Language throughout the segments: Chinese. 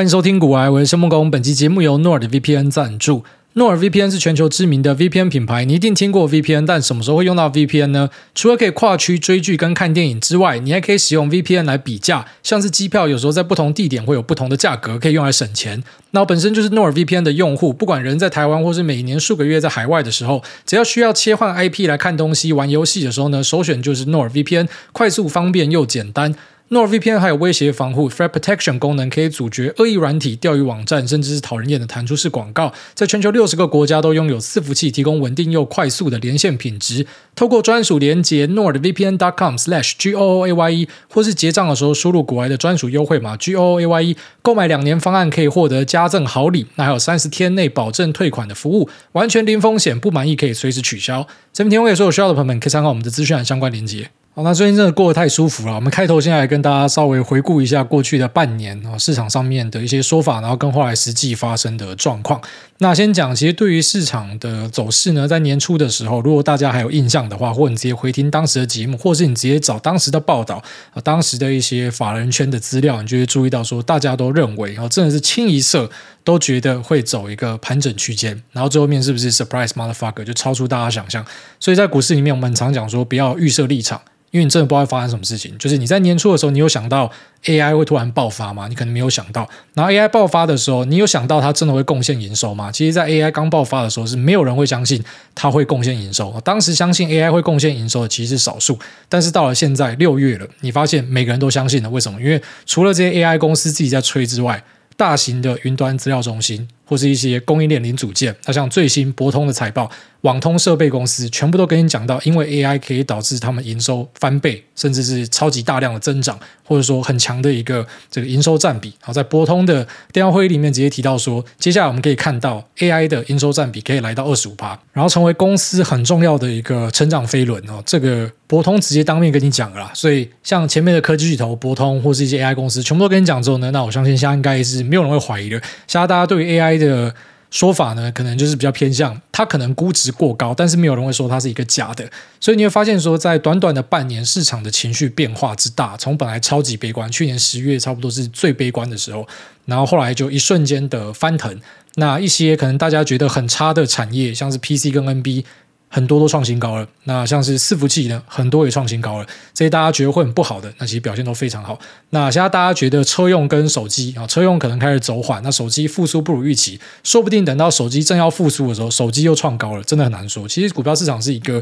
欢迎收听股癌，我是申孟恭。本期节目由 NordVPN 赞助。NordVPN 是全球知名的 VPN 品牌，你一定听过 VPN，但什么时候会用到 VPN 呢？除了可以跨区追剧跟看电影之外，你还可以使用 VPN 来比价，像是机票，有时候在不同地点会有不同的价格，可以用来省钱。那我本身就是 NordVPN 的用户，不管人在台湾或是每年数个月在海外的时候，只要需要切换 IP 来看东西、玩游戏的时候呢，首选就是 NordVPN，快速、方便又简单。NordVPN 还有威胁防护 （Threat Protection） 功能，可以阻绝恶意软体、钓鱼网站，甚至是讨人厌的弹出式广告。在全球六十个国家都拥有伺服器，提供稳定又快速的连线品质。透过专属连接 NordVPN.com/goaye，或是结账的时候输入国外的专属优惠码 goaye，购买两年方案可以获得加赠好礼。那还有三十天内保证退款的服务，完全零风险，不满意可以随时取消。这边提供给所有需要的朋友们，可以参考我们的资讯栏相关连接。好，那最近真的过得太舒服了。我们开头先来跟大家稍微回顾一下过去的半年啊，市场上面的一些说法，然后跟后来实际发生的状况。那先讲，其实对于市场的走势呢，在年初的时候，如果大家还有印象的话，或者你直接回听当时的节目，或是你直接找当时的报道啊，当时的一些法人圈的资料，你就会注意到说，大家都认为啊，真的是清一色都觉得会走一个盘整区间，然后最后面是不是 surprise motherfucker 就超出大家想象。所以在股市里面，我们常讲说，不要预设立场。因为你真的不知道会发生什么事情，就是你在年初的时候，你有想到 AI 会突然爆发吗？你可能没有想到。然后 AI 爆发的时候，你有想到它真的会贡献营收吗？其实，在 AI 刚爆发的时候，是没有人会相信它会贡献营收。当时相信 AI 会贡献营收的其实是少数，但是到了现在六月了，你发现每个人都相信了。为什么？因为除了这些 AI 公司自己在吹之外，大型的云端资料中心或是一些供应链零组件，那像最新博通的财报。网通设备公司全部都跟你讲到，因为 AI 可以导致他们营收翻倍，甚至是超级大量的增长，或者说很强的一个这个营收占比。好，在博通的电话会议里面直接提到说，接下来我们可以看到 AI 的营收占比可以来到二十五趴，然后成为公司很重要的一个成长飞轮哦。这个博通直接当面跟你讲了啦，所以像前面的科技巨头博通或是一些 AI 公司，全部都跟你讲之后呢，那我相信现在应该是没有人会怀疑的。现在大家对于 AI 的说法呢，可能就是比较偏向它可能估值过高，但是没有人会说它是一个假的。所以你会发现说，在短短的半年，市场的情绪变化之大，从本来超级悲观，去年十月差不多是最悲观的时候，然后后来就一瞬间的翻腾。那一些可能大家觉得很差的产业，像是 PC 跟 NB。很多都创新高了，那像是伺服器呢，很多也创新高了。这些大家觉得会很不好的，那其实表现都非常好。那现在大家觉得车用跟手机啊，车用可能开始走缓，那手机复苏不如预期，说不定等到手机正要复苏的时候，手机又创高了，真的很难说。其实股票市场是一个。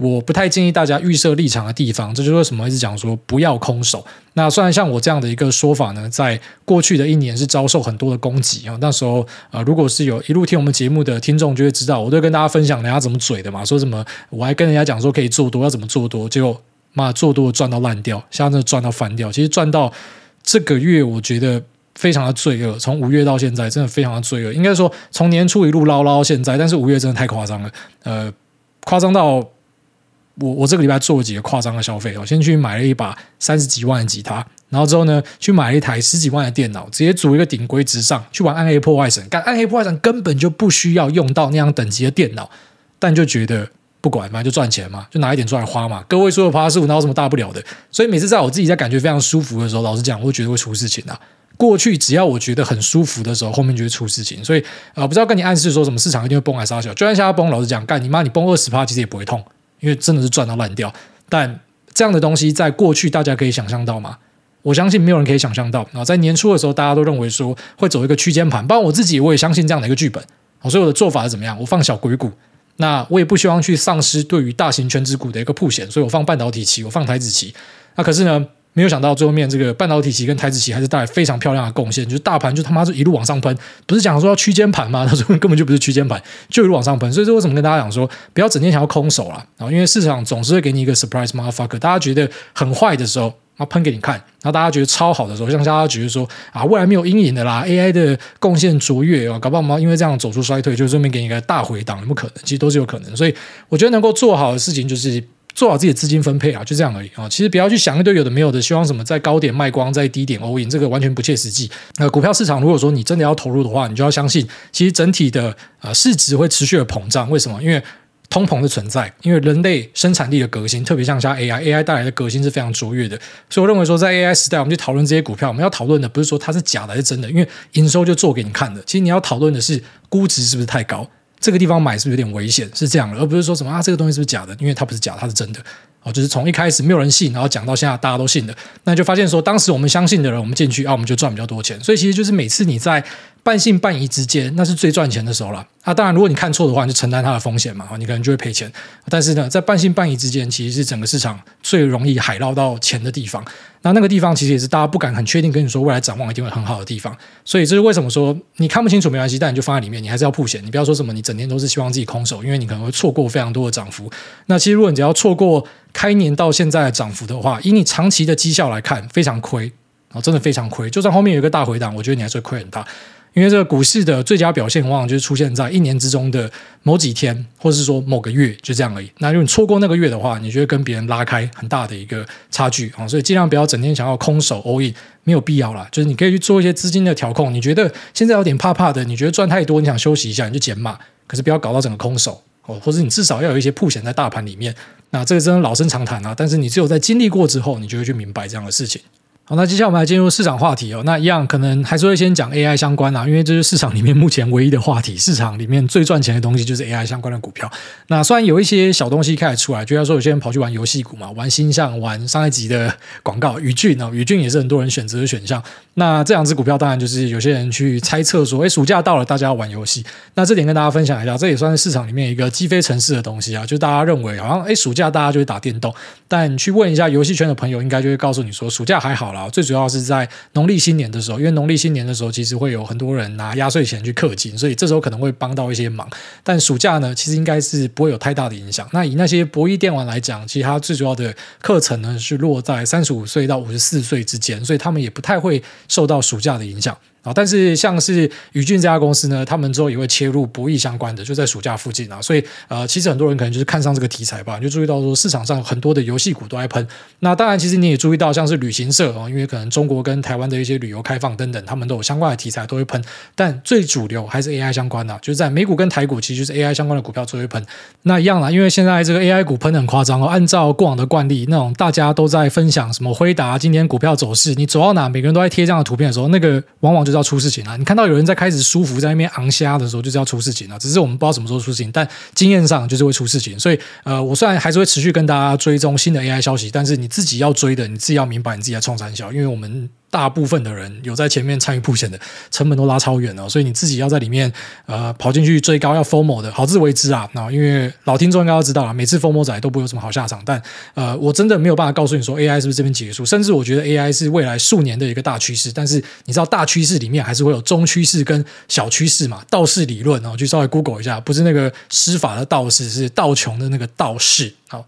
我不太建议大家预设立场的地方，这就是为什么一直讲说不要空手。那虽然像我这样的一个说法呢，在过去的一年是遭受很多的攻击啊。那时候呃，如果是有一路听我们节目的听众，就会知道我都跟大家分享人家怎么嘴的嘛，说什么我还跟人家讲说可以做多，要怎么做多，结果妈做多赚到烂掉，现在赚到翻掉。其实赚到这个月，我觉得非常的罪恶。从五月到现在，真的非常的罪恶。应该说从年初一路捞捞到现在，但是五月真的太夸张了，呃，夸张到。我我这个礼拜做了几个夸张的消费，我先去买了一把三十几万的吉他，然后之后呢，去买了一台十几万的电脑，直接组一个顶规直上去玩暗黑破坏神。干暗黑破坏神根本就不需要用到那样等级的电脑，但就觉得不管嘛，就赚钱嘛，就拿一点出来花嘛。各位说的趴数，哪有什么大不了的？所以每次在我自己在感觉非常舒服的时候，老实讲，我会觉得会出事情啊。过去只要我觉得很舒服的时候，后面就会出事情。所以啊、呃，不知道跟你暗示说什么市场一定会崩还是小，就算现在崩，老实讲，干你妈，你崩二十趴，其实也不会痛。因为真的是赚到烂掉，但这样的东西在过去大家可以想象到吗？我相信没有人可以想象到。然后在年初的时候，大家都认为说会走一个区间盘，包括我自己，我也相信这样的一个剧本。所以我的做法是怎么样？我放小鬼股，那我也不希望去丧失对于大型全值股的一个铺险，所以我放半导体期，我放台子期。那可是呢？没有想到最后面这个半导体期跟台子期还是带来非常漂亮的贡献，就是大盘就他妈就一路往上喷，不是讲说要区间盘吗？他说根本就不是区间盘，就一路往上喷。所以说为什么跟大家讲说不要整天想要空手啦，然后因为市场总是会给你一个 surprise motherfucker，大家觉得很坏的时候，然后喷给你看；然后大家觉得超好的时候，像大家觉得说啊未来没有阴影的啦，AI 的贡献卓越哦，搞不好嘛因为这样走出衰退，就顺便给你一个大回档，有没有可能？其实都是有可能。所以我觉得能够做好的事情就是。做好自己的资金分配啊，就这样而已啊。其实不要去想一堆有的没有的，希望什么在高点卖光，在低点 all in，这个完全不切实际。那股票市场，如果说你真的要投入的话，你就要相信，其实整体的呃市值会持续的膨胀。为什么？因为通膨的存在，因为人类生产力的革新，特别像像 AI，AI 带来的革新是非常卓越的。所以我认为说，在 AI 时代，我们去讨论这些股票，我们要讨论的不是说它是假的还是真的，因为营收就做给你看的。其实你要讨论的是估值是不是太高，这个地方买是不是有点危险，是这样的，而不是说什么啊这个东西是不是假的，因为它不是假，它是真的。哦，就是从一开始没有人信，然后讲到现在大家都信的，那就发现说，当时我们相信的人，我们进去啊，我们就赚比较多钱。所以其实就是每次你在半信半疑之间，那是最赚钱的时候了。啊，当然，如果你看错的话，你就承担它的风险嘛，你可能就会赔钱。但是呢，在半信半疑之间，其实是整个市场最容易海捞到钱的地方。那那个地方其实也是大家不敢很确定跟你说未来展望一定会很好的地方。所以这是为什么说你看不清楚没关系，但你就放在里面，你还是要曝险。你不要说什么你整天都是希望自己空手，因为你可能会错过非常多的涨幅。那其实如果你只要错过开年到现在的涨幅的话，以你长期的绩效来看，非常亏啊，真的非常亏。就算后面有一个大回档，我觉得你还是会亏很大。因为这个股市的最佳表现，往往就是出现在一年之中的某几天，或者是说某个月，就这样而已。那如果你错过那个月的话，你就会跟别人拉开很大的一个差距啊。所以尽量不要整天想要空手 all in，没有必要啦。就是你可以去做一些资金的调控。你觉得现在有点怕怕的，你觉得赚太多，你想休息一下，你就减码。可是不要搞到整个空手哦，或者你至少要有一些铺险在大盘里面。那这个真的老生常谈啊，但是你只有在经历过之后，你就会去明白这样的事情。好，那接下来我们来进入市场话题哦。那一样可能还是会先讲 AI 相关啊，因为这是市场里面目前唯一的话题。市场里面最赚钱的东西就是 AI 相关的股票。那虽然有一些小东西开始出来，就像说有些人跑去玩游戏股嘛，玩星象，玩上一集的广告宇峻啊，宇峻也是很多人选择的选项。那这两只股票当然就是有些人去猜测说，哎，暑假到了，大家要玩游戏。那这点跟大家分享一下，这也算是市场里面一个鸡飞城市的东西啊。就大家认为好像哎，暑假大家就会打电动，但去问一下游戏圈的朋友，应该就会告诉你说，暑假还好了啊，最主要是在。农历新年的时候，因为农历新年的时候，其实会有很多人拿压岁钱去氪金，所以这时候可能会帮到一些忙。但暑假呢，其实应该是不会有太大的影响。那以那些博弈电玩来讲，其实它最主要的课程呢是落在三十五岁到五十四岁之间，所以他们也不太会受到暑假的影响。啊但是像是宇峻这家公司呢，他们之后也会切入博弈相关的，就在暑假附近啊，所以呃，其实很多人可能就是看上这个题材吧，就注意到说市场上很多的游戏股都在喷。那当然，其实你也注意到像是旅行社啊，因为可能中国跟台湾的一些旅游开放等等，他们都有相关的题材都会喷。但最主流还是 AI 相关的，就是在美股跟台股，其实就是 AI 相关的股票最会喷。那一样啦，因为现在这个 AI 股喷的很夸张哦。按照过往的惯例，那种大家都在分享什么辉达今天股票走势，你走到哪，每个人都在贴这样的图片的时候，那个往往就是要出事情了。你看。到有人在开始舒服在那边昂虾的时候，就是要出事情了。只是我们不知道什么时候出事情，但经验上就是会出事情。所以，呃，我虽然还是会持续跟大家追踪新的 AI 消息，但是你自己要追的，你自己要明白你自己在创三小，因为我们。大部分的人有在前面参与铺险的，成本都拉超远了，所以你自己要在里面呃跑进去追高要 FOMO 的，好自为之啊。那因为老听众应该要知道啊，每次 FOMO 仔都不会有什么好下场。但呃，我真的没有办法告诉你说 AI 是不是这边结束，甚至我觉得 AI 是未来数年的一个大趋势。但是你知道大趋势里面还是会有中趋势跟小趋势嘛？道士理论哦，就稍微 Google 一下，不是那个施法的道士，是道琼的那个道士。好。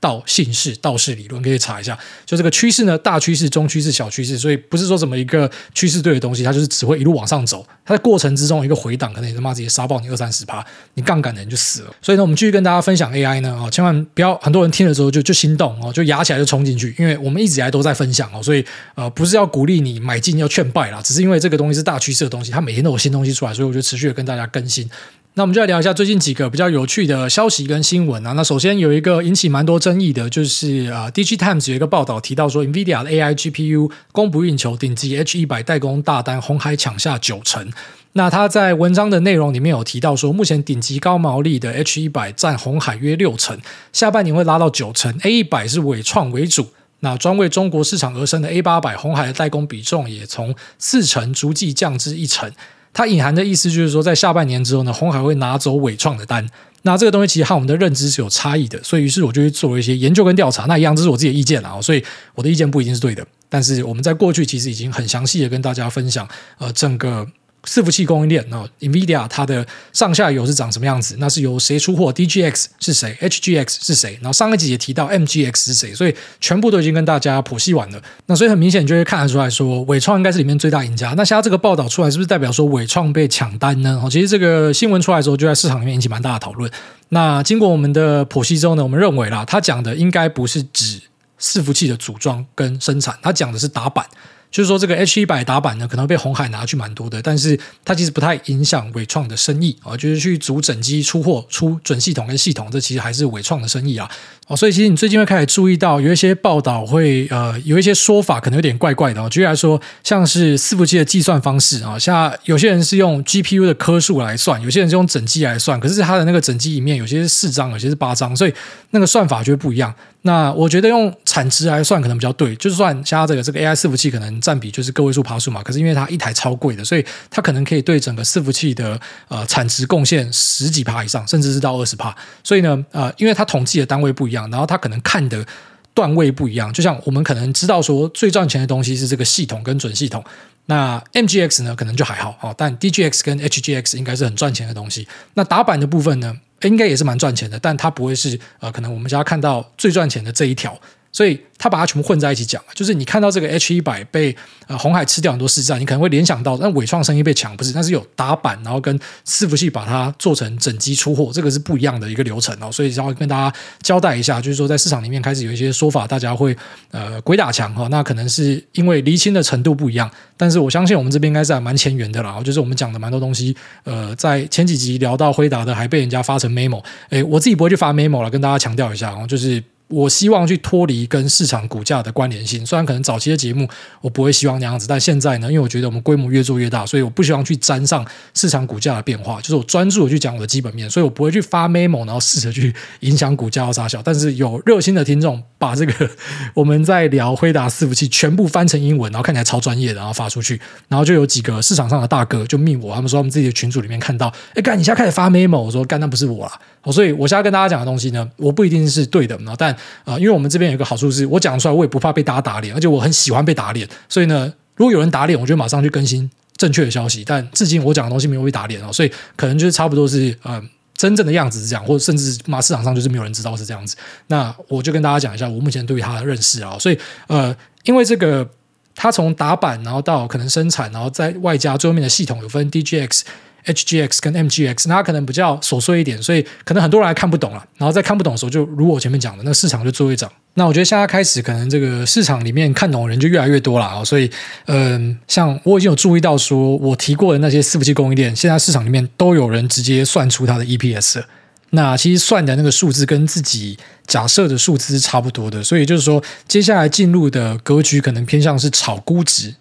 道姓氏道氏理论可以查一下，就这个趋势呢，大趋势、中趋势、小趋势，所以不是说什么一个趋势对的东西，它就是只会一路往上走。它的过程之中一个回档，可能也他妈直接杀爆你二三十趴，你杠杆的人就死了。所以呢，我们继续跟大家分享 AI 呢，哦，千万不要很多人听了之后就就心动哦，就压起来就冲进去，因为我们一直以来都在分享哦，所以呃不是要鼓励你买进要劝败啦，只是因为这个东西是大趋势的东西，它每天都有新东西出来，所以我就持续的跟大家更新。那我们就来聊一下最近几个比较有趣的消息跟新闻啊。那首先有一个引起蛮多争争议的，就是啊，Dig Times 有一个报道提到说，NVIDIA 的 AI GPU 供不应求，顶级 H100 代工大单红海抢下九成。那他在文章的内容里面有提到说，目前顶级高毛利的 H100 占红海约六成，下半年会拉到九成。A100 是纬创为主，那专为中国市场而生的 A800 鸿海的代工比重也从四成逐季降至一成。它隐含的意思就是说，在下半年之后呢，红海会拿走纬创的单。那这个东西其实和我们的认知是有差异的，所以于是我就去做了一些研究跟调查。那一样，这是我自己的意见啊，所以我的意见不一定是对的。但是我们在过去其实已经很详细的跟大家分享，呃，整个。伺服器供应链哦，NVIDIA 它的上下游是长什么样子？那是由谁出货？DGX 是谁？HGX 是谁？然后上一集也提到 MGX 是谁，所以全部都已经跟大家剖析完了。那所以很明显就会看得出来说，伟创应该是里面最大赢家。那现在这个报道出来，是不是代表说伟创被抢单呢？哦，其实这个新闻出来的时候，就在市场里面引起蛮大的讨论。那经过我们的剖析之后呢，我们认为啦，他讲的应该不是指伺服器的组装跟生产，他讲的是打板。就是说这个 H 一百打板呢，可能被红海拿去蛮多的，但是它其实不太影响纬创的生意啊，就是去组整机出货出准系统跟系统，这其实还是纬创的生意啊。哦，所以其实你最近会开始注意到有一些报道会呃有一些说法可能有点怪怪的哦。举例来说，像是伺服器的计算方式啊，像有些人是用 GPU 的颗数来算，有些人是用整机来算，可是它的那个整机里面有些是四张，有些是八张，所以那个算法就会不一样。那我觉得用产值来算可能比较对，就算像这个这个 AI 伺服器可能占比就是个位数趴数嘛，可是因为它一台超贵的，所以它可能可以对整个伺服器的呃产值贡献十几趴以上，甚至是到二十趴。所以呢，呃，因为它统计的单位不一样，然后它可能看的段位不一样。就像我们可能知道说最赚钱的东西是这个系统跟准系统，那 MGX 呢可能就还好哦，但 DGX 跟 HGX 应该是很赚钱的东西。那打板的部分呢？应该也是蛮赚钱的，但它不会是呃，可能我们家看到最赚钱的这一条，所以他把它全部混在一起讲。就是你看到这个 H 一百被呃红海吃掉很多市占，你可能会联想到，那纬创生意被抢不是？但是有打板，然后跟伺服器把它做成整机出货，这个是不一样的一个流程哦。所以要跟大家交代一下，就是说在市场里面开始有一些说法，大家会呃鬼打墙哈。那可能是因为厘清的程度不一样，但是我相信我们这边应该是还蛮前缘的啦。就是我们讲的蛮多东西，呃，在前几集聊到辉达的，还被人家发成 memo，诶，我自己不会去发 memo 了，跟大家强调一下哦，就是。我希望去脱离跟市场股价的关联性，虽然可能早期的节目我不会希望那样子，但现在呢，因为我觉得我们规模越做越大，所以我不希望去沾上市场股价的变化，就是我专注的去讲我的基本面，所以我不会去发 memo，然后试着去影响股价要杀小。但是有热心的听众把这个我们在聊辉达伺服器全部翻成英文，然后看起来超专业的，然后发出去，然后就有几个市场上的大哥就密我，他们说他们自己的群组里面看到，哎干，你现在开始发 memo，我说干，那不是我啊。所以我现在跟大家讲的东西呢，我不一定是对的，但啊、呃，因为我们这边有一个好处是，我讲出来我也不怕被大家打脸，而且我很喜欢被打脸，所以呢，如果有人打脸，我就马上去更新正确的消息。但至今我讲的东西没有被打脸哦，所以可能就是差不多是呃真正的样子是这样，或者甚至马市场上就是没有人知道是这样子。那我就跟大家讲一下我目前对于它的认识啊，所以呃，因为这个它从打板然后到可能生产，然后在外加最后面的系统有分 DGX。HGX 跟 MGX，那它可能比较琐碎一点，所以可能很多人还看不懂了。然后在看不懂的时候，就如我前面讲的，那市场就做一涨。那我觉得现在开始，可能这个市场里面看懂的人就越来越多了啊。所以，嗯，像我已经有注意到，说我提过的那些伺服器供应链，现在市场里面都有人直接算出它的 EPS。那其实算的那个数字跟自己假设的数字是差不多的，所以就是说，接下来进入的格局可能偏向是炒估值。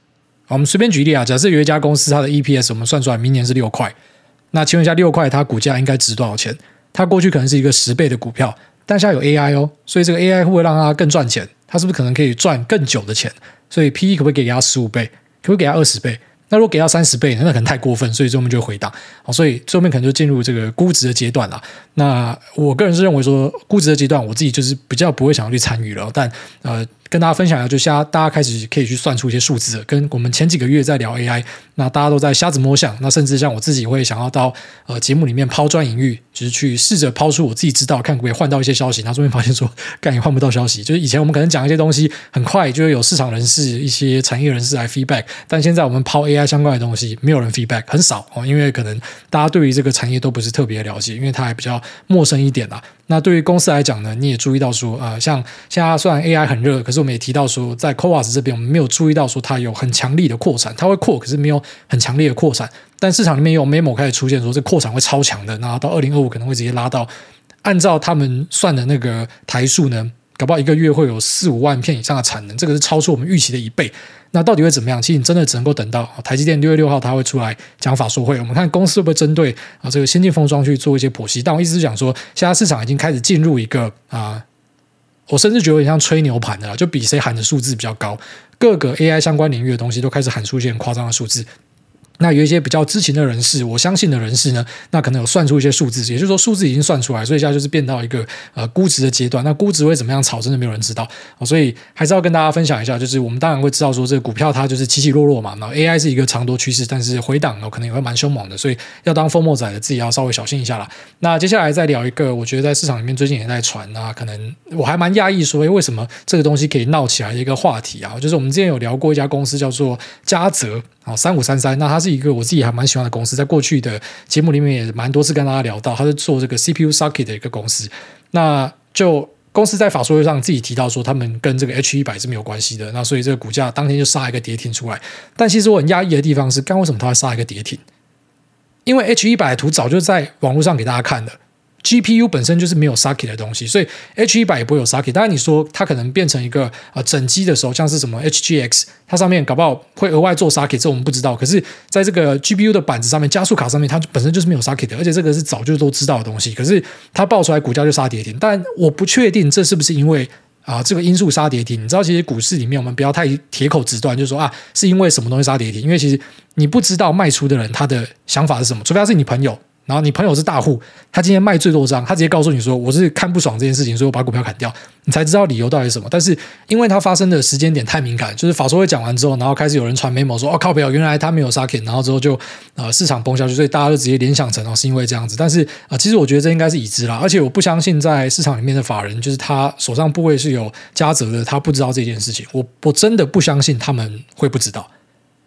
我们随便举例啊，假设有一家公司，它的 EPS 我们算出来明年是六块，那请问一下，六块它股价应该值多少钱？它过去可能是一个十倍的股票，但现在有 AI 哦，所以这个 AI 会不会让它更赚钱？它是不是可能可以赚更久的钱？所以 PE 可不可以给它十五倍？可不可以给它二十倍？那如果给到三十倍，那可能太过分，所以最后面就会回档。好，所以最后面可能就进入这个估值的阶段了。那我个人是认为说，估值的阶段，我自己就是比较不会想要去参与了。但呃。跟大家分享一下，就现在大家开始可以去算出一些数字，跟我们前几个月在聊 AI，那大家都在瞎子摸象，那甚至像我自己会想要到呃节目里面抛砖引玉，就是去试着抛出我自己知道，看可不可以换到一些消息。然后终于发现说，干也换不到消息。就是以前我们可能讲一些东西很快就会有市场人士、一些产业人士来 feedback，但现在我们抛 AI 相关的东西，没有人 feedback，很少哦，因为可能大家对于这个产业都不是特别了解，因为它还比较陌生一点啦。那对于公司来讲呢，你也注意到说，呃，像现在虽然 AI 很热，可是我们也提到说，在 CoWoS 这边，我们没有注意到说它有很强力的扩产，它会扩，可是没有很强烈的扩产。但市场里面有 memo 开始出现说，这扩产会超强的，那到二零二五可能会直接拉到，按照他们算的那个台数呢，搞不好一个月会有四五万片以上的产能，这个是超出我们预期的一倍。那到底会怎么样？其实你真的只能够等到台积电六月六号它会出来讲法说会，我们看公司会不会针对啊这个先进封装去做一些剖析。但我意思是讲说，现在市场已经开始进入一个啊，我甚至觉得有点像吹牛盘的了，就比谁喊的数字比较高，各个 AI 相关领域的东西都开始喊出一些夸张的数字。那有一些比较知情的人士，我相信的人士呢，那可能有算出一些数字，也就是说数字已经算出来，所以现在就是变到一个呃估值的阶段。那估值会怎么样炒，真的没有人知道。所以还是要跟大家分享一下，就是我们当然会知道说这个股票它就是起起落落嘛。那 AI 是一个长多趋势，但是回档呢可能也会蛮凶猛的，所以要当 FOMO 仔的自己要稍微小心一下啦。那接下来再聊一个，我觉得在市场里面最近也在传啊，可能我还蛮讶异说，诶，为什么这个东西可以闹起来的一个话题啊？就是我们之前有聊过一家公司叫做嘉泽。哦，三五三三，那它是一个我自己还蛮喜欢的公司，在过去的节目里面也蛮多次跟大家聊到，它是做这个 CPU socket 的一个公司。那就公司在法说会上自己提到说，他们跟这个 H 一百是没有关系的。那所以这个股价当天就杀一个跌停出来。但其实我很压抑的地方是，刚为什么它会杀一个跌停？因为 H 一百的图早就在网络上给大家看了。GPU 本身就是没有 socket 的东西，所以 H 一百也不会有 socket。当然你说它可能变成一个呃整机的时候，像是什么 HGX，它上面搞不好会额外做 socket，这我们不知道。可是在这个 GPU 的板子上面，加速卡上面，它本身就是没有 socket 的，而且这个是早就都知道的东西。可是它爆出来股价就杀跌停，但我不确定这是不是因为啊这个因素杀跌停。你知道，其实股市里面我们不要太铁口直断，就是说啊是因为什么东西杀跌停，因为其实你不知道卖出的人他的想法是什么，除非他是你朋友。然后你朋友是大户，他今天卖最多张，他直接告诉你说：“我是看不爽这件事情，所以我把股票砍掉。”你才知道理由到底是什么。但是因为它发生的时间点太敏感，就是法说会讲完之后，然后开始有人传 memo 说：“哦，靠北，原来他没有杀 K。”然后之后就呃市场崩下去，所以大家就直接联想成哦是因为这样子。但是啊、其实我觉得这应该是已知啦，而且我不相信在市场里面的法人，就是他手上部位是有加泽的，他不知道这件事情。我我真的不相信他们会不知道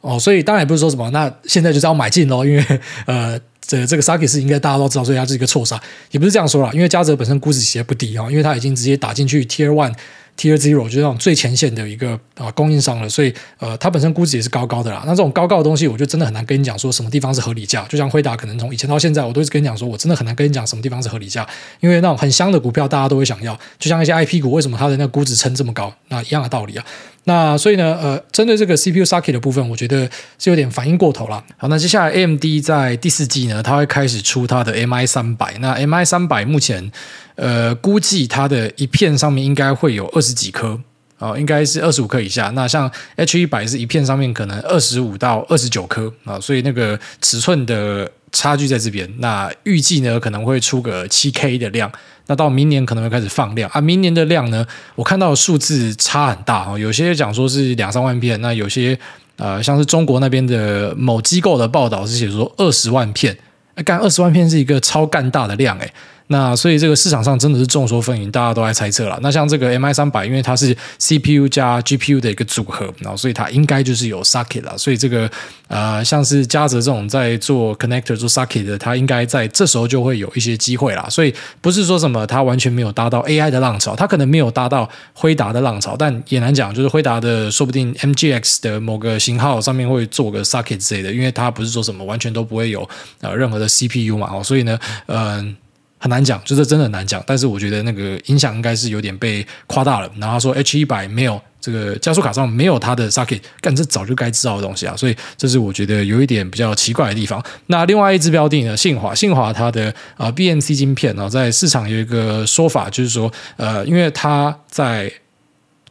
哦。所以当然也不是说什么，那现在就是要买进喽，因为呃。这这个 socket 是应该大家都知道，所以它是一个错杀，也不是这样说啦，因为嘉泽本身估值其实不低啊，因为它已经直接打进去 Tier One。Tier Zero 就是那种最前线的一个啊供应商了，所以呃，它本身估值也是高高的啦。那这种高高的东西，我就真的很难跟你讲说什么地方是合理价。就像辉达，可能从以前到现在，我都一直跟你讲说，我真的很难跟你讲什么地方是合理价，因为那种很香的股票，大家都会想要。就像一些 IP 股，为什么它的那个估值撑这么高？那一样的道理啊。那所以呢，呃，针对这个 CPU socket 的部分，我觉得是有点反应过头了。好，那接下来 AMD 在第四季呢，它会开始出它的 MI 三百。那 MI 三百目前呃估计它的一片上面应该会有二十几颗。哦，应该是二十五颗以下。那像 H 一百是一片上面可能二十五到二十九颗啊，所以那个尺寸的差距在这边。那预计呢可能会出个七 K 的量。那到明年可能会开始放量啊。明年的量呢，我看到数字差很大哈。有些讲说是两三万片，那有些呃像是中国那边的某机构的报道是写说二十万片。干二十万片是一个超干大的量诶。那所以这个市场上真的是众说纷纭，大家都在猜测了。那像这个 MI 三百，因为它是 CPU 加 GPU 的一个组合，然后所以它应该就是有 socket 了。所以这个呃，像是嘉泽这种在做 connector 做 socket 的，它应该在这时候就会有一些机会啦。所以不是说什么它完全没有搭到 AI 的浪潮，它可能没有搭到辉达的浪潮，但也难讲。就是辉达的说不定 MGX 的某个型号上面会做个 socket 之类的，因为它不是说什么完全都不会有呃任何的 CPU 嘛。哦，所以呢，嗯、很难讲，就是真的很难讲。但是我觉得那个影响应该是有点被夸大了。然后说 H 一百没有这个加速卡上没有它的 socket，干这早就该知道的东西啊。所以这是我觉得有一点比较奇怪的地方。那另外一只标的呢，信华，信华它的啊 BMC 晶片呢，在市场有一个说法，就是说呃，因为它在。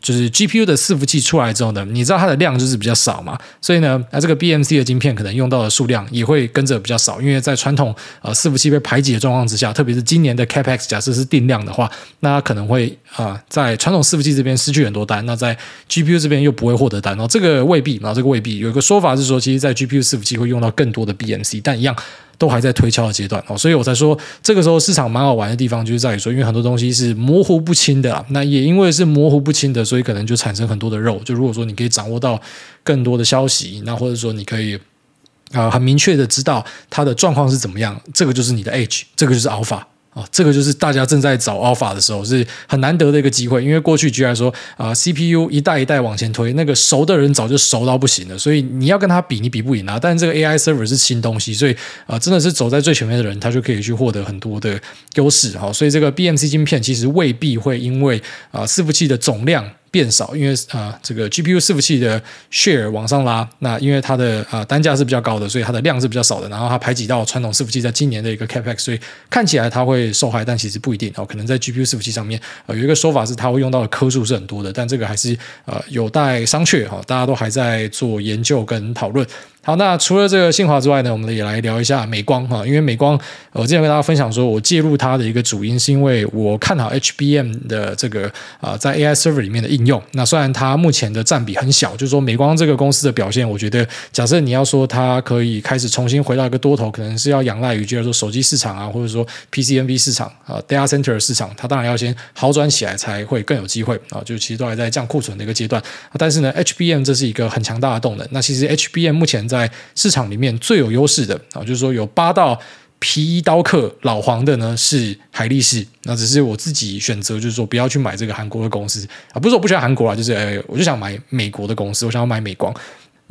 就是 GPU 的伺服器出来之后呢，你知道它的量就是比较少嘛，所以呢，那这个 BMC 的晶片可能用到的数量也会跟着比较少，因为在传统呃伺服器被排挤的状况之下，特别是今年的 Capex 假设是定量的话，那可能会啊、在传统伺服器这边失去很多单，那在 GPU 这边又不会获得单，然后这个未必，然后这个未必有一个说法是说，其实在 GPU 伺服器会用到更多的 BMC，但一样。都还在推敲的阶段哦，所以我才说这个时候市场蛮好玩的地方，就是在于说，因为很多东西是模糊不清的啦，那也因为是模糊不清的，所以可能就产生很多的肉。就如果说你可以掌握到更多的消息，那或者说你可以啊、很明确的知道它的状况是怎么样，这个就是你的 H，这个就是 alpha。啊，这个就是大家正在找 alpha 的时候，是很难得的一个机会。因为过去居然说，啊，CPU 一代一代往前推，那个熟的人早就熟到不行了，所以你要跟他比，你比不赢啊。但是这个 AI server 是新东西，所以啊，真的是走在最前面的人，他就可以去获得很多的优势。哈，所以这个 BMC 芯片其实未必会因为啊伺服器的总量。变少，因为啊、这个 GPU 伺服器的 share 往上拉，那因为它的啊、单价是比较高的，所以它的量是比较少的，然后它排挤到传统伺服器在今年的一个 capex，所以看起来它会受害，但其实不一定哦。可能在 GPU 伺服器上面，呃，有一个说法是它会用到的颗数是很多的，但这个还是呃有待商榷哈，大家都还在做研究跟讨论。好，那除了这个信华之外呢，我们也来聊一下美光哈，因为美光，我之前跟大家分享说，我介入它的一个主因是因为我看好 HBM 的这个啊，在 AI server 里面的应用。那虽然它目前的占比很小，就是说美光这个公司的表现，我觉得假设你要说它可以开始重新回到一个多头，可能是要仰赖于，就是说手机市场啊，或者说 PCNB 市场啊，data center 市场，它当然要先好转起来才会更有机会啊。就其实都还在降库存的一个阶段，但是呢，HBM 这是一个很强大的动能。那其实 HBM 目前在市场里面最有优势的啊，就是说有八道皮衣刀客老黄的呢是海力士，那只是我自己选择，就是说不要去买这个韩国的公司啊，不是我不喜欢韩国啊，就是，我就想买美国的公司，我想要买美光。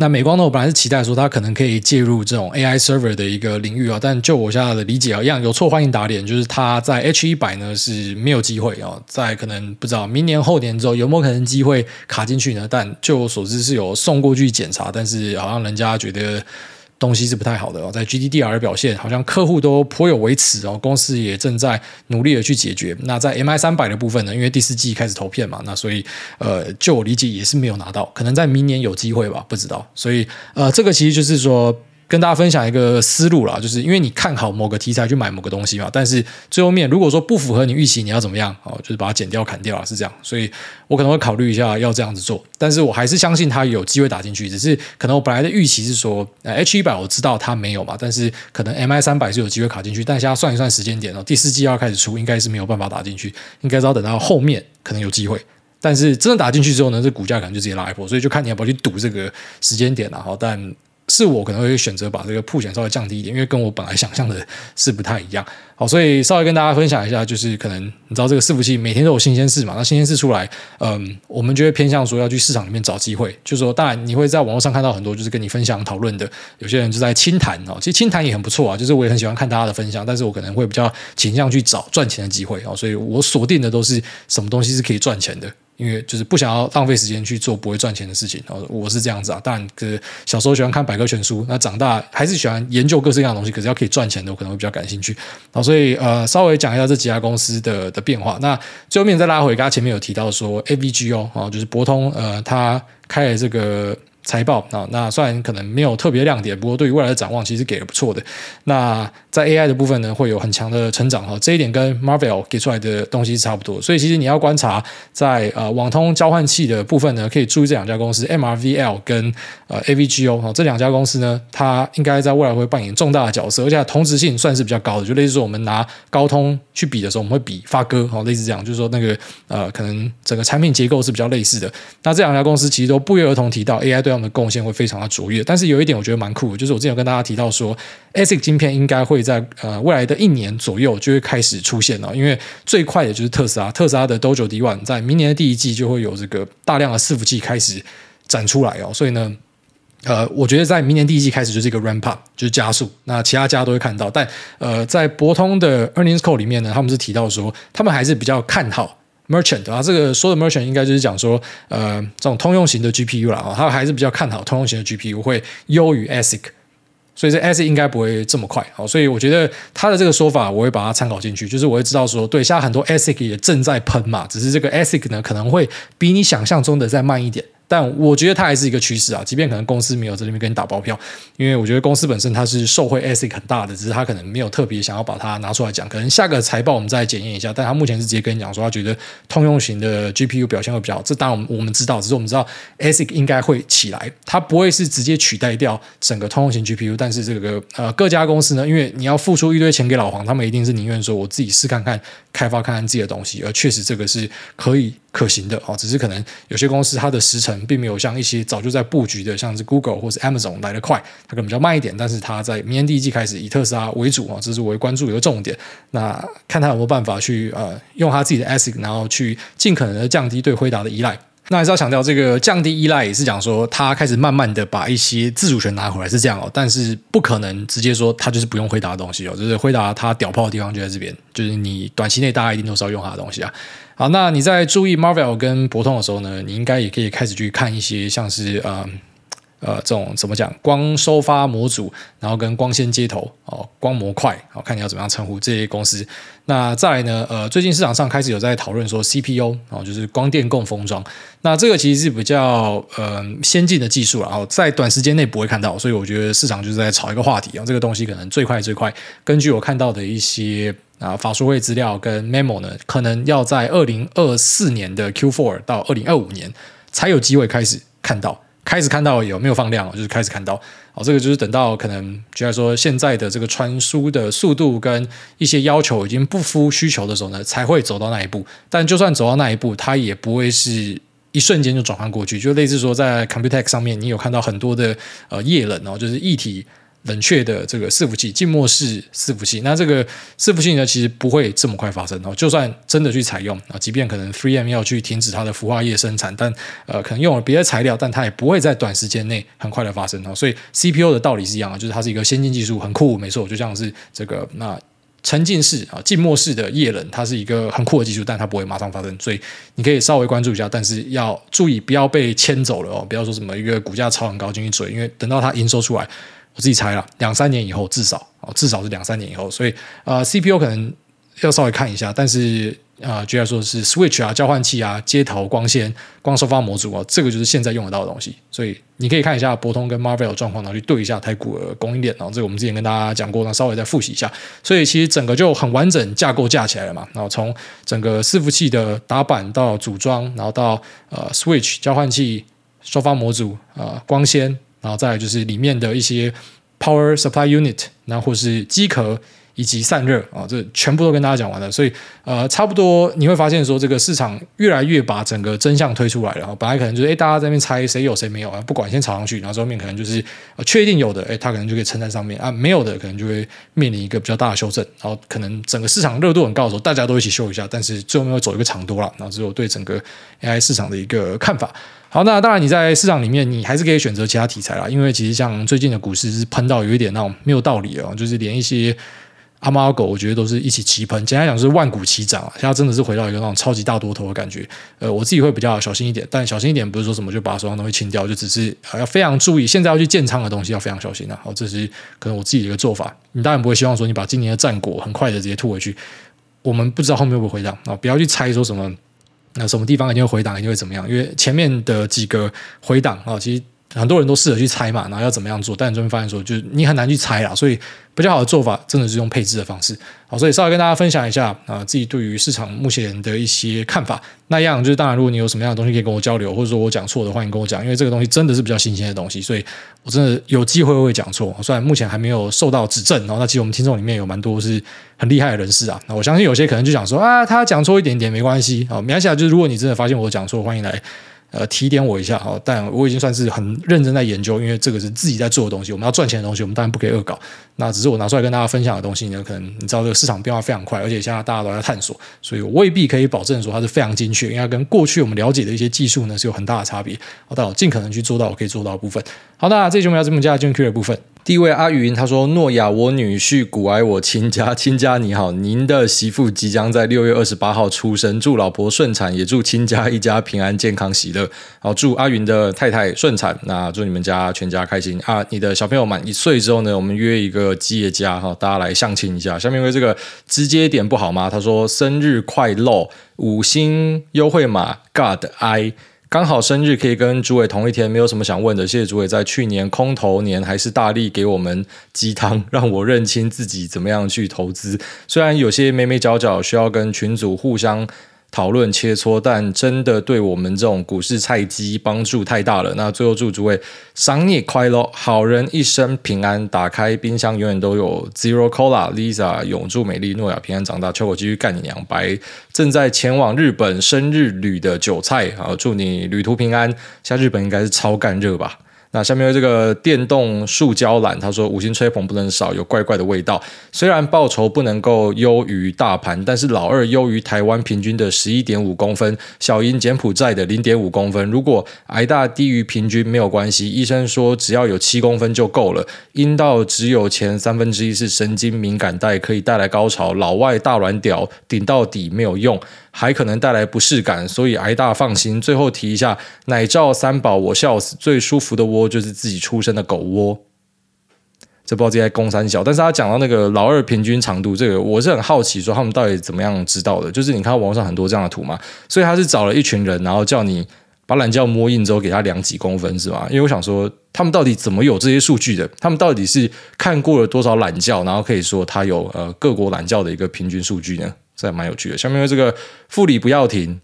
那美光呢，我本来是期待说它可能可以介入这种 AI server 的一个领域啊，但就我现在的理解啊，一样有错欢迎打脸，就是它在 H 一百呢是没有机会啊，在可能不知道明年后年之后有没有可能机会卡进去呢？但就我所知是有送过去检查，但是好像人家觉得。东西是不太好的哦，在 GDDR 的表现好像客户都颇有微词哦，公司也正在努力的去解决。那在 MI 三百的部分呢，因为第四季开始投片嘛，那所以呃，就我理解也是没有拿到，可能在明年有机会吧，不知道。所以呃，这个其实就是说。跟大家分享一个思路啦，就是因为你看好某个题材去买某个东西嘛，但是最后面如果说不符合你预期，你要怎么样？哦，就是把它剪掉、砍掉啊，是这样。所以我可能会考虑一下要这样子做，但是我还是相信它有机会打进去。只是可能我本来的预期是说，呃，H 一百我知道它没有嘛，但是可能 MI 三百是有机会卡进去。但现在算一算时间点哦，第四季要开始出，应该是没有办法打进去，应该是要等到后面可能有机会。但是真的打进去之后呢，这股价可能就直接拉一波，所以就看你要不要去赌这个时间点了哈。但是我可能会选择把这个曝险稍微降低一点，因为跟我本来想象的是不太一样。好，所以稍微跟大家分享一下，就是可能你知道这个伺服器每天都有新鲜事嘛，那新鲜事出来，嗯，我们就会偏向说要去市场里面找机会。就是说，当然你会在网络上看到很多就是跟你分享讨论的，有些人就在清谈哦，其实清谈也很不错啊，就是我也很喜欢看大家的分享，但是我可能会比较倾向去找赚钱的机会哦，所以我锁定的都是什么东西是可以赚钱的。因为就是不想要浪费时间去做不会赚钱的事情，我是这样子啊。当然，可是小时候喜欢看百科全书，那长大还是喜欢研究各式各样的东西。可是要可以赚钱的，我可能会比较感兴趣。好，所以呃，稍微讲一下这几家公司的的变化。那最后面再拉回，刚刚前面有提到说，AVGO 哦，就是博通，呃，它开了这个。财报啊，那虽然可能没有特别亮点，不过对于未来的展望其实给的不错的。那在 AI 的部分呢，会有很强的成长哈，这一点跟 Marvel 给出来的东西是差不多。所以其实你要观察在呃网通交换器的部分呢，可以注意这两家公司 MRVL 跟呃 AVGO 哈，这两家公司呢，它应该在未来会扮演重大的角色，而且同质性算是比较高的。就类似说我们拿高通去比的时候，我们会比发哥哈，类似这样，就是说那个呃可能整个产品结构是比较类似的。那这两家公司其实都不约而同提到 AI 对的贡献会非常的卓越，但是有一点我觉得蛮酷的，就是我之前有跟大家提到说，ASIC 晶片应该会在呃未来的一年左右就会开始出现了，因为最快的就是特斯拉，特斯拉的 Dojo D One 在明年的第一季就会有这个大量的伺服器开始展出来哦，所以呢，呃，我觉得在明年第一季开始就是一个 ramp up，就是加速，那其他家都会看到，但呃，在博通的 earnings call 里面呢，他们是提到说，他们还是比较看好。Merchant 啊，这个说的 Merchant 应该就是讲说，呃，这种通用型的 GPU 了啊，他还是比较看好通用型的 GPU 会优于 ASIC，所以这 ASIC 应该不会这么快，好，所以我觉得他的这个说法我会把它参考进去，就是我会知道说，对，现在很多 ASIC 也正在喷嘛，只是这个 ASIC 呢可能会比你想象中的再慢一点。但我觉得它还是一个趋势啊，即便可能公司没有在这边跟你打包票，因为我觉得公司本身它是受惠 ASIC 很大的，只是它可能没有特别想要把它拿出来讲，可能下个财报我们再检验一下。但他目前是直接跟你讲说，他觉得通用型的 GPU 表现会比较好。这当然我们我们知道，只是我们知道 ASIC 应该会起来，它不会是直接取代掉整个通用型 GPU。但是这个呃各家公司呢，因为你要付出一堆钱给老黄，他们一定是宁愿说我自己试看看，开发看看自己的东西，而确实这个是可以。可行的哦，只是可能有些公司它的时程并没有像一些早就在布局的，像是 Google 或是 Amazon 来得快，它可能比较慢一点。但是它在明年第一季开始以特斯拉为主啊，这是我会关注一个重点。那看它有没有办法去呃用它自己的 ASIC，然后去尽可能的降低对辉达的依赖。那还是要强调，这个降低依赖也是讲说，他开始慢慢的把一些自主权拿回来是这样哦，但是不可能直接说他就是不用回答的东西哦，就是回答他屌炮的地方就在这边，就是你短期内大家一定都是要用他的东西啊。好，那你在注意 Marvel 跟博通的时候呢，你应该也可以开始去看一些像是呃呃这种怎么讲光收发模组，然后跟光纤接头哦，光模块，哦看你要怎么样称呼这些公司。那再来呢，呃，最近市场上开始有在讨论说 CPU 哦，就是光电共封装。那这个其实是比较呃先进的技术，然后在短时间内不会看到，所以我觉得市场就是在炒一个话题啊，这个东西可能最快最快，根据我看到的一些。啊，法说会资料跟 memo 呢，可能要在二零二四年的 Q4 到二零二五年才有机会开始看到，开始看到有没有放量，就是开始看到。哦，这个就是等到可能，就来说现在的这个传输的速度跟一些要求已经不敷需求的时候呢，才会走到那一步。但就算走到那一步，它也不会是一瞬间就转换过去。就类似说在 Computex 上面，你有看到很多的呃液冷哦，就是液体。冷却的这个伺服器，静默式伺服器。那这个伺服器呢，其实不会这么快发生哦。就算真的去采用啊，即便可能 Free M 要去停止它的氟化液生产，但呃，可能用了别的材料，但它也不会在短时间内很快的发生哦。所以 CPU 的道理是一样的，就是它是一个先进技术，很酷，没错，就像是这个那。沉浸式啊，静默式的液冷，它是一个很酷的技术，但它不会马上发生，所以你可以稍微关注一下，但是要注意不要被牵走了哦，不要说什么一个股价炒很高进去追，因为等到它营收出来，我自己猜了，两三年以后至少哦，至少是两三年以后，所以呃，CPU 可能要稍微看一下，但是。啊，居然说是 switch 啊，交换器啊，接头、光纤、光收发模组啊，这个就是现在用得到的东西。所以你可以看一下博通跟 Marvell 状况，然后去对一下台股的供应链。然后这个我们之前跟大家讲过，那稍微再复习一下。所以其实整个就很完整架构架起来了嘛。然后从整个伺服器的打板到组装，然后到呃 switch 交换器、收发模组啊、呃、光纤，然后再来就是里面的一些 power supply unit，然后或是机壳。以及散热啊，这全部都跟大家讲完了，所以呃，差不多你会发现说，这个市场越来越把整个真相推出来了。本来可能就是哎，大家在那边猜谁有谁没有啊，不管先炒上去，然后最后面可能就是呃确定有的，哎，它可能就可以撑在上面啊，没有的可能就会面临一个比较大的修正，然后可能整个市场热度很高的时候，大家都一起修一下，但是最后面会走一个长多了。然后这是我对整个 AI 市场的一个看法。好，那当然你在市场里面，你还是可以选择其他题材啦，因为其实像最近的股市是喷到有一点那种没有道理哦，就是连一些。阿猫阿狗，我觉得都是一起齐喷。简单讲，是万股齐涨啊！现在真的是回到一个那种超级大多头的感觉。呃，我自己会比较小心一点，但小心一点不是说什么就把手上东西清掉，就只是要非常注意，现在要去建仓的东西要非常小心啊！好，这是可能我自己的一个做法。你当然不会希望说你把今年的战果很快的直接吐回去。我们不知道后面会不会回档啊！不要去猜说什么那什么地方一定会回档，一定会怎么样？因为前面的几个回档啊，其实。很多人都试着去猜嘛，然后要怎么样做，但你就会发现说，就是你很难去猜啦。所以比较好的做法，真的是用配置的方式。好，所以稍微跟大家分享一下啊，自己对于市场目前的一些看法。那样就是，当然，如果你有什么样的东西可以跟我交流，或者说我讲错的，欢迎跟我讲，因为这个东西真的是比较新鲜的东西，所以我真的有机会会讲错。虽然目前还没有受到指正，然后那其实我们听众里面有蛮多是很厉害的人士啊。那我相信有些可能就想说啊，他讲错一点点没关系啊，没关系啊。就是如果你真的发现我讲错，欢迎来。呃，提点我一下哈，但我已经算是很认真在研究，因为这个是自己在做的东西，我们要赚钱的东西，我们当然不可以恶搞。那只是我拿出来跟大家分享的东西呢，可能你知道这个市场变化非常快，而且现在大家都在探索，所以我未必可以保证说它是非常精确，因为跟过去我们了解的一些技术呢是有很大的差别。好，但我尽可能去做到我可以做到的部分。好，那这期我们要这么加进 Q 的部分。第一位阿云他说：“诺亚，我女婿古埃，我亲家亲家你好，您的媳妇即将在六月二十八号出生，祝老婆顺产，也祝亲家一家平安健康喜乐。好，祝阿云的太太顺产，那祝你们家全家开心啊！你的小朋友满一岁之后呢，我们约一个基业家哈，大家来相亲一下。下面为这个直接点不好吗？他说生日快乐，五星优惠码 God I。”刚好生日可以跟主委同一天，没有什么想问的。谢谢主委在去年空头年还是大力给我们鸡汤，让我认清自己怎么样去投资。虽然有些眉眉角角需要跟群主互相。讨论切磋，但真的对我们这种股市菜鸡帮助太大了。那最后祝诸位商业快乐，好人一生平安。打开冰箱永远都有 Zero Cola。Lisa 永驻美丽，诺亚平安长大。秋口继续干你娘白。正在前往日本生日旅的韭菜，好，祝你旅途平安。现在日本应该是超干热吧？那下面有这个电动塑胶篮，他说五星吹捧不能少，有怪怪的味道。虽然报酬不能够优于大盘，但是老二优于台湾平均的十一点五公分，小英柬埔寨的零点五公分。如果癌大低于平均没有关系，医生说只要有七公分就够了。阴道只有前三分之一是神经敏感带，可以带来高潮。老外大软屌顶到底没有用。还可能带来不适感，所以挨大放心。最后提一下，奶罩三宝，我笑死。最舒服的窝就是自己出生的狗窝。这不知道这些公三小，但是他讲到那个老二平均长度，这个我是很好奇，说他们到底怎么样知道的？就是你看网上很多这样的图嘛，所以他是找了一群人，然后叫你把懒觉摸硬之后给他量几公分，是吗？因为我想说，他们到底怎么有这些数据的？他们到底是看过了多少懒觉，然后可以说他有呃各国懒觉的一个平均数据呢？这还蛮有趣的。下面这个复利不要停，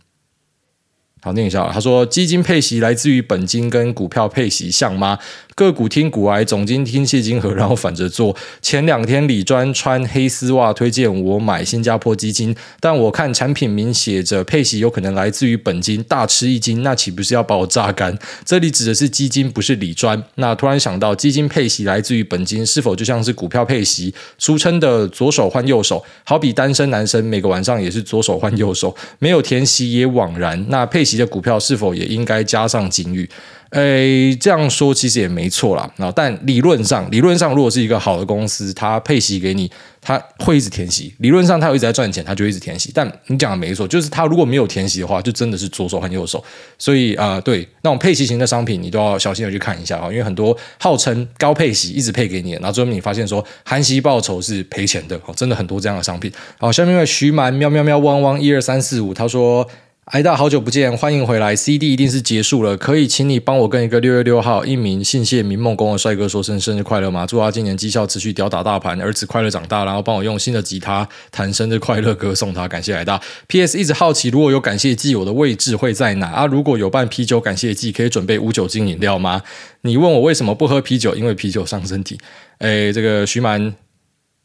好，念一下。他说：基金配息来自于本金跟股票配息像吗？个股听股癌，总经听谢金河，然后反着做。前两天李专穿黑丝袜推荐我买新加坡基金，但我看产品名写着配息有可能来自于本金，大吃一惊，那岂不是要把我榨干？这里指的是基金，不是李专。那突然想到，基金配息来自于本金，是否就像是股票配息，俗称的左手换右手？好比单身男生每个晚上也是左手换右手，没有填息也枉然。那配息的股票是否也应该加上警语？诶，这样说其实也没错啦。但理论上，理论上如果是一个好的公司，它配息给你，它会一直填息。理论上，它有一直在赚钱，它就一直填息。但你讲的没错，就是它如果没有填息的话，就真的是左手换右手。所以啊、呃，对那种配息型的商品，你都要小心的去看一下啊，因为很多号称高配息一直配给你，然后最后你发现说含息报酬是赔钱的，真的很多这样的商品。好，下面一位徐蛮喵喵喵汪汪一二三四五，他说。癌大好久不见，欢迎回来。CD 一定是结束了，可以请你帮我跟一个六月六号一名姓谢名梦工的帅哥说声生日快乐吗？祝他今年绩效持续吊打大盘，儿子快乐长大，然后帮我用新的吉他弹生日快乐歌送他。感谢癌大。PS 一直好奇，如果有感谢祭，我的位置会在哪啊？如果有办啤酒感谢祭，可以准备无酒精饮料吗？你问我为什么不喝啤酒？因为啤酒伤身体。哎，这个徐蛮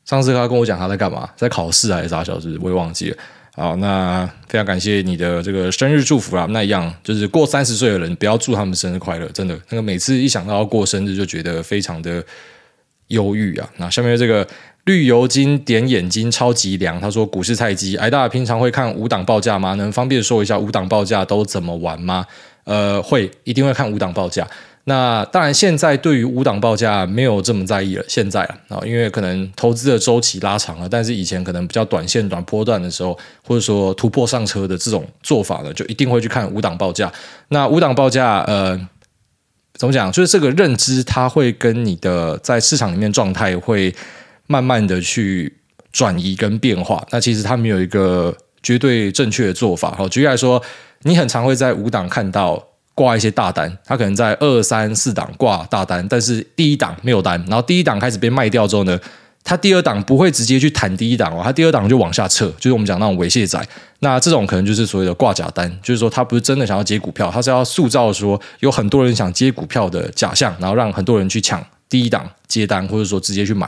上次他跟我讲他在干嘛，在考试还是啥小子，我也忘记了。好，那非常感谢你的这个生日祝福啦。那一样就是过三十岁的人，不要祝他们生日快乐，真的。那个每次一想到要过生日，就觉得非常的忧郁啊。那下面这个绿油精点眼睛超级凉，他说股市菜鸡，癌大家平常会看五档报价吗？能方便说一下五档报价都怎么玩吗？呃，会，一定会看五档报价。那当然，现在对于五档报价没有这么在意了。现在啊，因为可能投资的周期拉长了，但是以前可能比较短线、短波段的时候，或者说突破上车的这种做法呢，就一定会去看五档报价。那五档报价，呃，怎么讲？就是这个认知，它会跟你的在市场里面状态会慢慢的去转移跟变化。那其实它没有一个绝对正确的做法。好，举例来说，你很常会在五档看到。挂一些大单，他可能在二三四档挂大单，但是第一档没有单，然后第一档开始被卖掉之后呢，他第二档不会直接去谈第一档哦，他第二档就往下撤，就是我们讲那种猥亵仔。那这种可能就是所谓的挂假单，就是说他不是真的想要接股票，他是要塑造说有很多人想接股票的假象，然后让很多人去抢第一档接单，或者说直接去买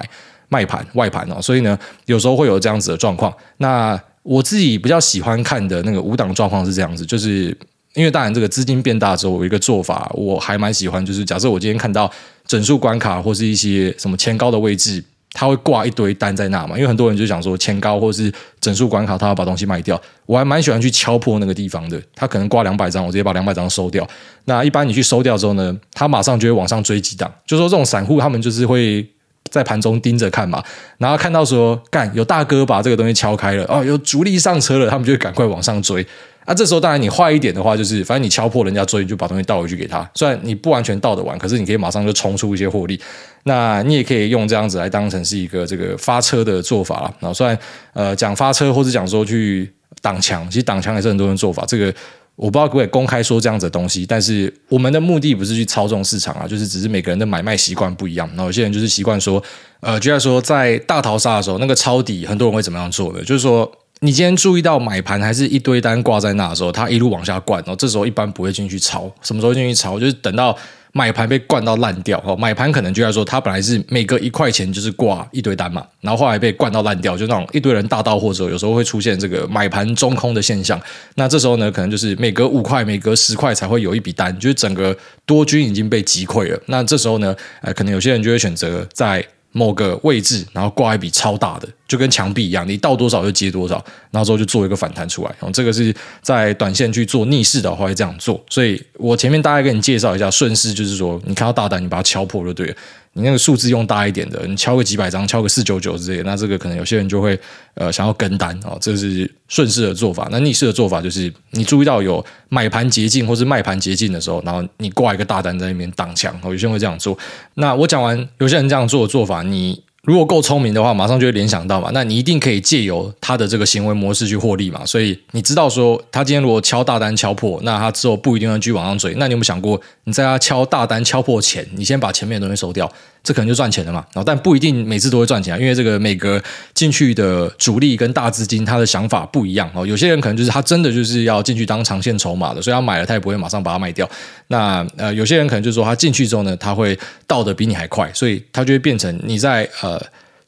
卖盘外盘哦。所以呢，有时候会有这样子的状况。那我自己比较喜欢看的那个五档状况是这样子，就是。因为当然，这个资金变大之后，有一个做法我还蛮喜欢，就是假设我今天看到整数关卡或是一些什么前高的位置，它会挂一堆单在那嘛。因为很多人就想说前高或是整数关卡，他要把东西卖掉，我还蛮喜欢去敲破那个地方的。他可能挂两百张，我直接把两百张收掉。那一般你去收掉之后呢，他马上就会往上追几档。就说这种散户，他们就是会在盘中盯着看嘛，然后看到说干有大哥把这个东西敲开了，哦，有主力上车了，他们就会赶快往上追。那、啊、这时候当然你坏一点的话，就是反正你敲破人家追，就把东西倒回去给他。虽然你不完全倒得完，可是你可以马上就冲出一些获利。那你也可以用这样子来当成是一个这个发车的做法了。然后虽然呃讲发车或者讲说去挡墙，其实挡墙也是很多人做法。这个我不知道可不可以公开说这样子的东西，但是我们的目的不是去操纵市场啊，就是只是每个人的买卖习惯不一样。然后有些人就是习惯说，呃，就像说在大逃杀的时候，那个抄底很多人会怎么样做的，就是说。你今天注意到买盘还是一堆单挂在那的时候，它一路往下灌，然后这时候一般不会进去抄。什么时候进去抄？就是等到买盘被灌到烂掉。哦，买盘可能就在说，它本来是每个一块钱就是挂一堆单嘛，然后后来被灌到烂掉，就那种一堆人大到货之后，有时候会出现这个买盘中空的现象。那这时候呢，可能就是每隔五块、每隔十块才会有一笔单，就是整个多军已经被击溃了。那这时候呢，呃，可能有些人就会选择在某个位置，然后挂一笔超大的。就跟墙壁一样，你到多少就接多少，然后之后就做一个反弹出来。然后这个是在短线去做逆势的话会这样做。所以我前面大概跟你介绍一下顺势，就是说你看到大胆，你把它敲破就对了。你那个数字用大一点的，你敲个几百张，敲个四九九之类的，那这个可能有些人就会呃想要跟单哦。这是顺势的做法。那逆势的做法就是你注意到有买盘捷径或是卖盘捷径的时候，然后你挂一个大单在那边挡墙。有些人会这样做。那我讲完有些人这样做的做法，你。如果够聪明的话，马上就会联想到嘛。那你一定可以借由他的这个行为模式去获利嘛。所以你知道说，他今天如果敲大单敲破，那他之后不一定会继续往上追。那你有没有想过，你在他敲大单敲破前，你先把前面的东西收掉，这可能就赚钱了嘛。然后但不一定每次都会赚钱，因为这个每个进去的主力跟大资金他的想法不一样哦。有些人可能就是他真的就是要进去当长线筹码的，所以他买了他也不会马上把它卖掉。那呃，有些人可能就是说他进去之后呢，他会到的比你还快，所以他就会变成你在呃。呃，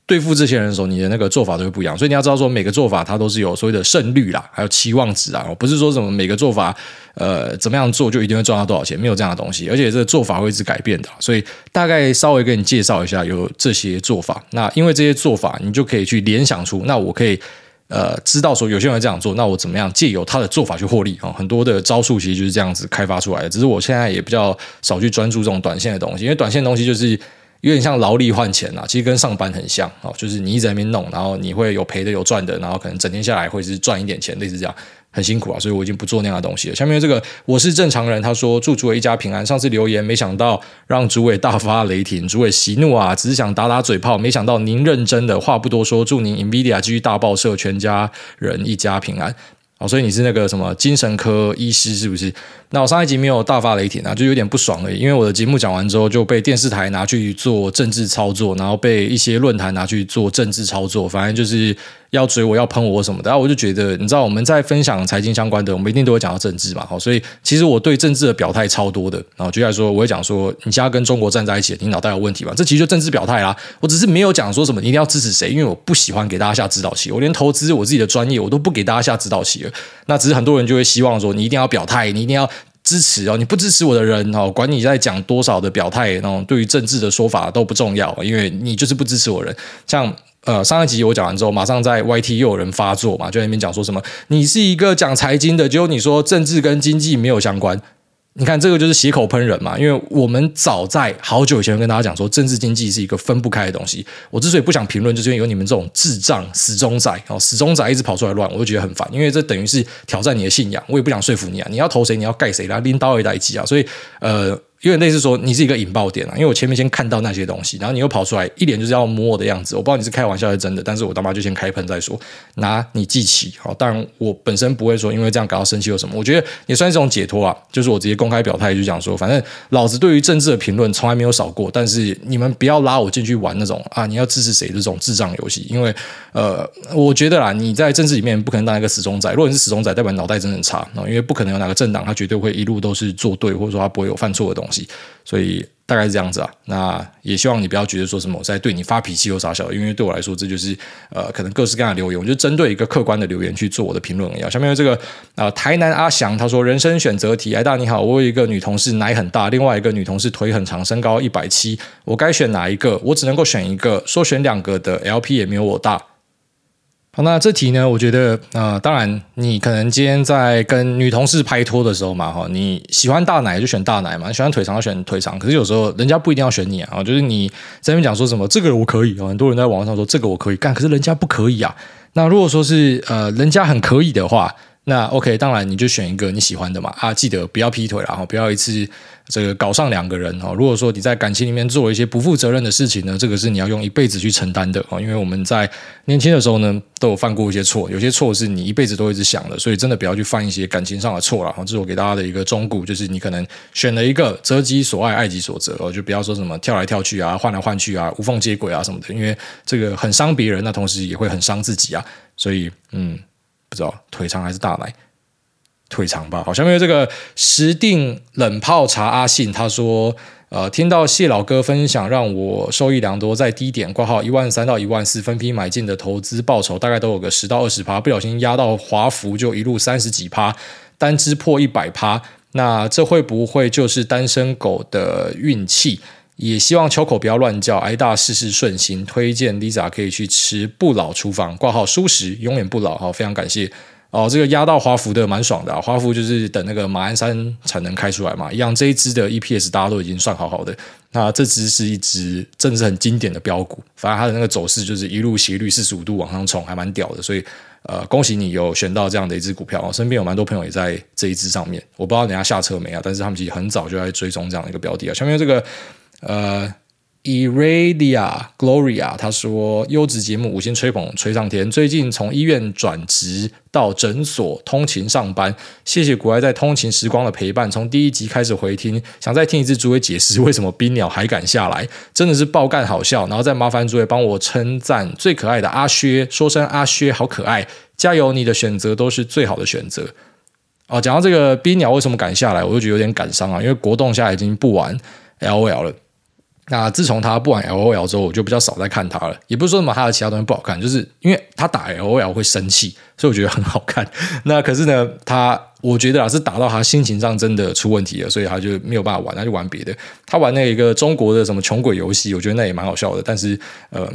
对付这些人的时候，你的那个做法都会不一样，所以你要知道说，每个做法它都是有所谓的胜率啦，还有期望值啊，不是说什么每个做法呃怎么样做就一定会赚到多少钱，没有这样的东西，而且这个做法会一直改变的，所以大概稍微给你介绍一下有这些做法。那因为这些做法，你就可以去联想出，那我可以呃知道说有些人这样做，那我怎么样借由他的做法去获利啊？很多的招数其实就是这样子开发出来的，只是我现在也比较少去专注这种短线的东西，因为短线的东西就是。有点像劳力换钱啊，其实跟上班很像哦，就是你一直在那边弄，然后你会有赔的有赚的，然后可能整天下来会是赚一点钱，类似这样，很辛苦啊，所以我已经不做那样的东西了。下面这个我是正常人，他说祝诸位一家平安。上次留言没想到让诸位大发雷霆，诸位息怒啊，只是想打打嘴炮，没想到您认真的，话不多说，祝您 NVIDIA 继续大爆社，全家人一家平安。哦，所以你是那个什么精神科医师是不是？那我上一集没有大发雷霆啊，就有点不爽而已。因为我的节目讲完之后就被电视台拿去做政治操作，然后被一些论坛拿去做政治操作，反正就是要追我要喷我什么的。然后我就觉得，你知道我们在分享财经相关的，我们一定都会讲到政治嘛。好，所以其实我对政治的表态超多的。然后就来说，我会讲说，你现在跟中国站在一起，你脑袋有问题吧？这其实就政治表态啦。我只是没有讲说什么你一定要支持谁，因为我不喜欢给大家下指导棋。我连投资我自己的专业，我都不给大家下指导棋了。那只是很多人就会希望说，你一定要表态，你一定要。支持哦，你不支持我的人哦，管你在讲多少的表态，那种对于政治的说法都不重要，因为你就是不支持我人。像呃上一集我讲完之后，马上在 YT 又有人发作嘛，就在那边讲说什么，你是一个讲财经的，结果你说政治跟经济没有相关。你看，这个就是血口喷人嘛，因为我们早在好久以前跟大家讲说，政治经济是一个分不开的东西。我之所以不想评论，就是因为有你们这种智障死忠仔哦，死忠仔一直跑出来乱，我就觉得很烦，因为这等于是挑战你的信仰。我也不想说服你啊，你要投谁，你要盖谁，来拎刀一代机啊，所以呃。有点类似说你是一个引爆点啊，因为我前面先看到那些东西，然后你又跑出来，一脸就是要摸我的样子。我不知道你是开玩笑还是真的，但是我他妈就先开喷再说，拿你记起。好，当然我本身不会说因为这样感到生气或什么，我觉得也算是一种解脱啊。就是我直接公开表态，就讲说，反正老子对于政治的评论从来没有少过，但是你们不要拉我进去玩那种啊，你要支持谁这种智障游戏，因为呃，我觉得啦，你在政治里面不可能当一个死忠仔。如果你是死忠仔，代表脑袋真的很差，因为不可能有哪个政党他绝对会一路都是做对，或者说他不会有犯错的东西。所以大概是这样子啊，那也希望你不要觉得说什么我在对你发脾气或啥小，因为对我来说这就是呃可能各式各样的留言，我就针对一个客观的留言去做我的评论而已。下面这个、台南阿翔他说人生选择题，哎大你好，我有一个女同事奶很大，另外一个女同事腿很长，身高一百七，我该选哪一个？我只能够选一个，说选两个的 LP 也没有我大。好，那这题呢？我觉得，呃，当然，你可能今天在跟女同事拍拖的时候嘛，哈，你喜欢大奶就选大奶嘛，你喜欢腿长就选腿长。可是有时候人家不一定要选你啊，就是你在那边讲说什么这个我可以，很多人在网上说这个我可以干，可是人家不可以啊。那如果说是呃人家很可以的话。那 OK，当然你就选一个你喜欢的嘛啊，记得不要劈腿，然后不要一次这个搞上两个人哦。如果说你在感情里面做一些不负责任的事情呢，这个是你要用一辈子去承担的哦。因为我们在年轻的时候呢，都有犯过一些错，有些错是你一辈子都一直想的，所以真的不要去犯一些感情上的错了。这是我给大家的一个忠告，就是你可能选了一个择己所爱，爱己所择哦，就不要说什么跳来跳去啊，换来换去啊，无缝接轨啊什么的，因为这个很伤别人，那同时也会很伤自己啊。所以嗯。不知道腿长还是大奶，腿长吧。好，下面有这个石定冷泡茶阿信，他说：呃，听到谢老哥分享，让我受益良多。在低点挂号一万三到一万四分批买进的投资报酬，大概都有个十到二十趴。不小心压到华孚，就一路三十几趴，单支破一百趴。那这会不会就是单身狗的运气？也希望秋口不要乱叫，挨大事事顺心。推荐 Lisa 可以去吃不老厨房挂号舒食，永远不老。好，非常感谢哦。这个压到华孚的蛮爽的，啊，华孚就是等那个马鞍山产能开出来嘛，一样这一支的 EPS 大家都已经算好好的。那这只是一只真的是很经典的标股，反正它的那个走势就是一路斜率四十五度往上冲，还蛮屌的。所以呃，恭喜你有选到这样的一支股票。身边有蛮多朋友也在这一支上面，我不知道人家下车没啊，但是他们其实很早就在追踪这样的一个标的啊。下面这个。呃 Iradia Gloria，他说优质节目五星吹捧吹上天。最近从医院转职到诊所通勤上班，谢谢股癌在通勤时光的陪伴。从第一集开始回听，想再听一次诸位解释为什么冰鸟还敢下来，真的是爆干好笑。然后再麻烦诸位帮我称赞最可爱的阿薛，说声阿薛好可爱，加油！你的选择都是最好的选择。哦，讲到这个冰鸟为什么敢下来，我就觉得有点感伤啊，因为国栋现在已经不玩 LOL 了。那自从他不玩 LOL 之后，我就比较少再看他了。也不是说什么他的其他东西不好看，就是因为他打 LOL 会生气，所以我觉得很好看。那可是呢，他我觉得啊，是打到他心情上真的出问题了，所以他就没有办法玩，他就玩别的。他玩那一个中国的什么穷鬼游戏，我觉得那也蛮好笑的。但是，嗯、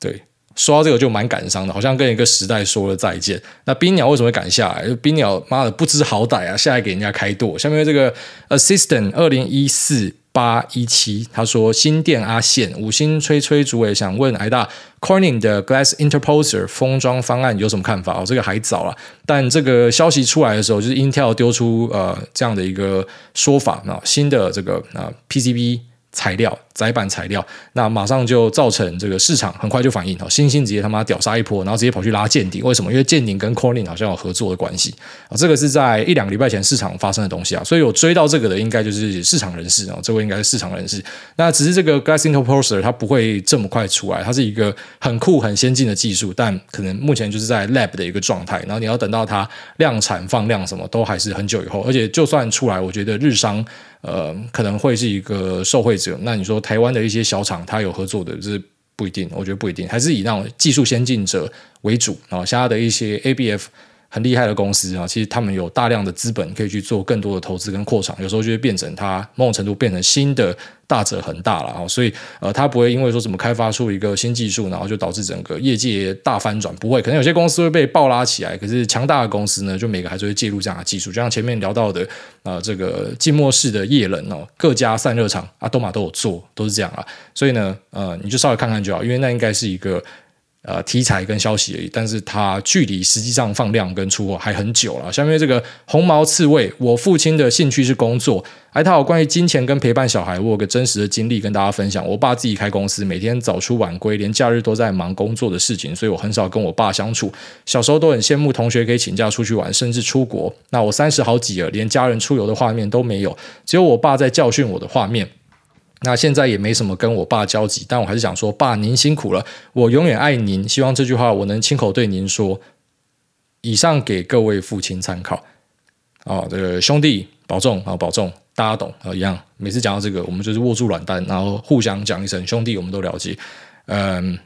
对，说到这个就蛮感伤的，好像跟一个时代说了再见。那冰鸟为什么会敢下来？冰鸟妈的不知好歹啊，下来给人家开剁。下面这个 Assistant 二零一四。八一七，他说新店阿宪五星吹吹主委想问癌大 Corning 的 Glass Interposer 封装方案有什么看法？哦，这个还早了，但这个消息出来的时候，就是 Intel 丢出呃这样的一个说法，那新的这个啊 PCB。材料载板材料，那马上就造成这个市场很快就反应哦，欣兴直接他妈屌杀一波，然后直接跑去拉健鼎，为什么？因为健鼎跟 Corning 好像有合作的关系啊，这个是在一两个礼拜前市场发生的东西啊，所以有追到这个的应该就是市场人士哦，这位应该是市场人士。那只是这个 Glass Interposer 它不会这么快出来，它是一个很酷很先进的技术，但可能目前就是在 Lab 的一个状态，然后你要等到它量产放量什么都还是很久以后，而且就算出来，我觉得日商。呃，可能会是一个受惠者。那你说台湾的一些小厂，它有合作的，是不一定。我觉得不一定，还是以那种技术先进者为主啊。像它的一些 ABF。很厉害的公司啊，其实他们有大量的资本可以去做更多的投资跟扩厂，有时候就会变成它某种程度变成新的大者恒大了啊，所以呃，它不会因为说怎么开发出一个新技术，然后就导致整个业界大翻转，不会，可能有些公司会被爆拉起来，可是强大的公司呢，就每个还是会介入这样的技术，就像前面聊到的、呃，这个浸没式的液冷哦，各家散热厂啊，都嘛都有做，都是这样啊，所以呢，呃，你就稍微看看就好，因为那应该是一个。呃，题材跟消息而已，但是它距离实际上放量跟出货还很久了。下面这个红毛刺猬，我父亲的兴趣是工作，还他有关于金钱跟陪伴小孩，我有个真实的经历跟大家分享。我爸自己开公司，每天早出晚归，连假日都在忙工作的事情，所以我很少跟我爸相处。小时候都很羡慕同学可以请假出去玩，甚至出国。那我三十好几了，连家人出游的画面都没有，只有我爸在教训我的画面。那现在也没什么跟我爸交集，但我还是想说，爸您辛苦了，我永远爱您。希望这句话我能亲口对您说。以上给各位父亲参考。哦，这个兄弟保重啊，保重，大家懂啊，一样。每次讲到这个，我们就是握住软蛋，然后互相讲一声兄弟，我们都了解。嗯，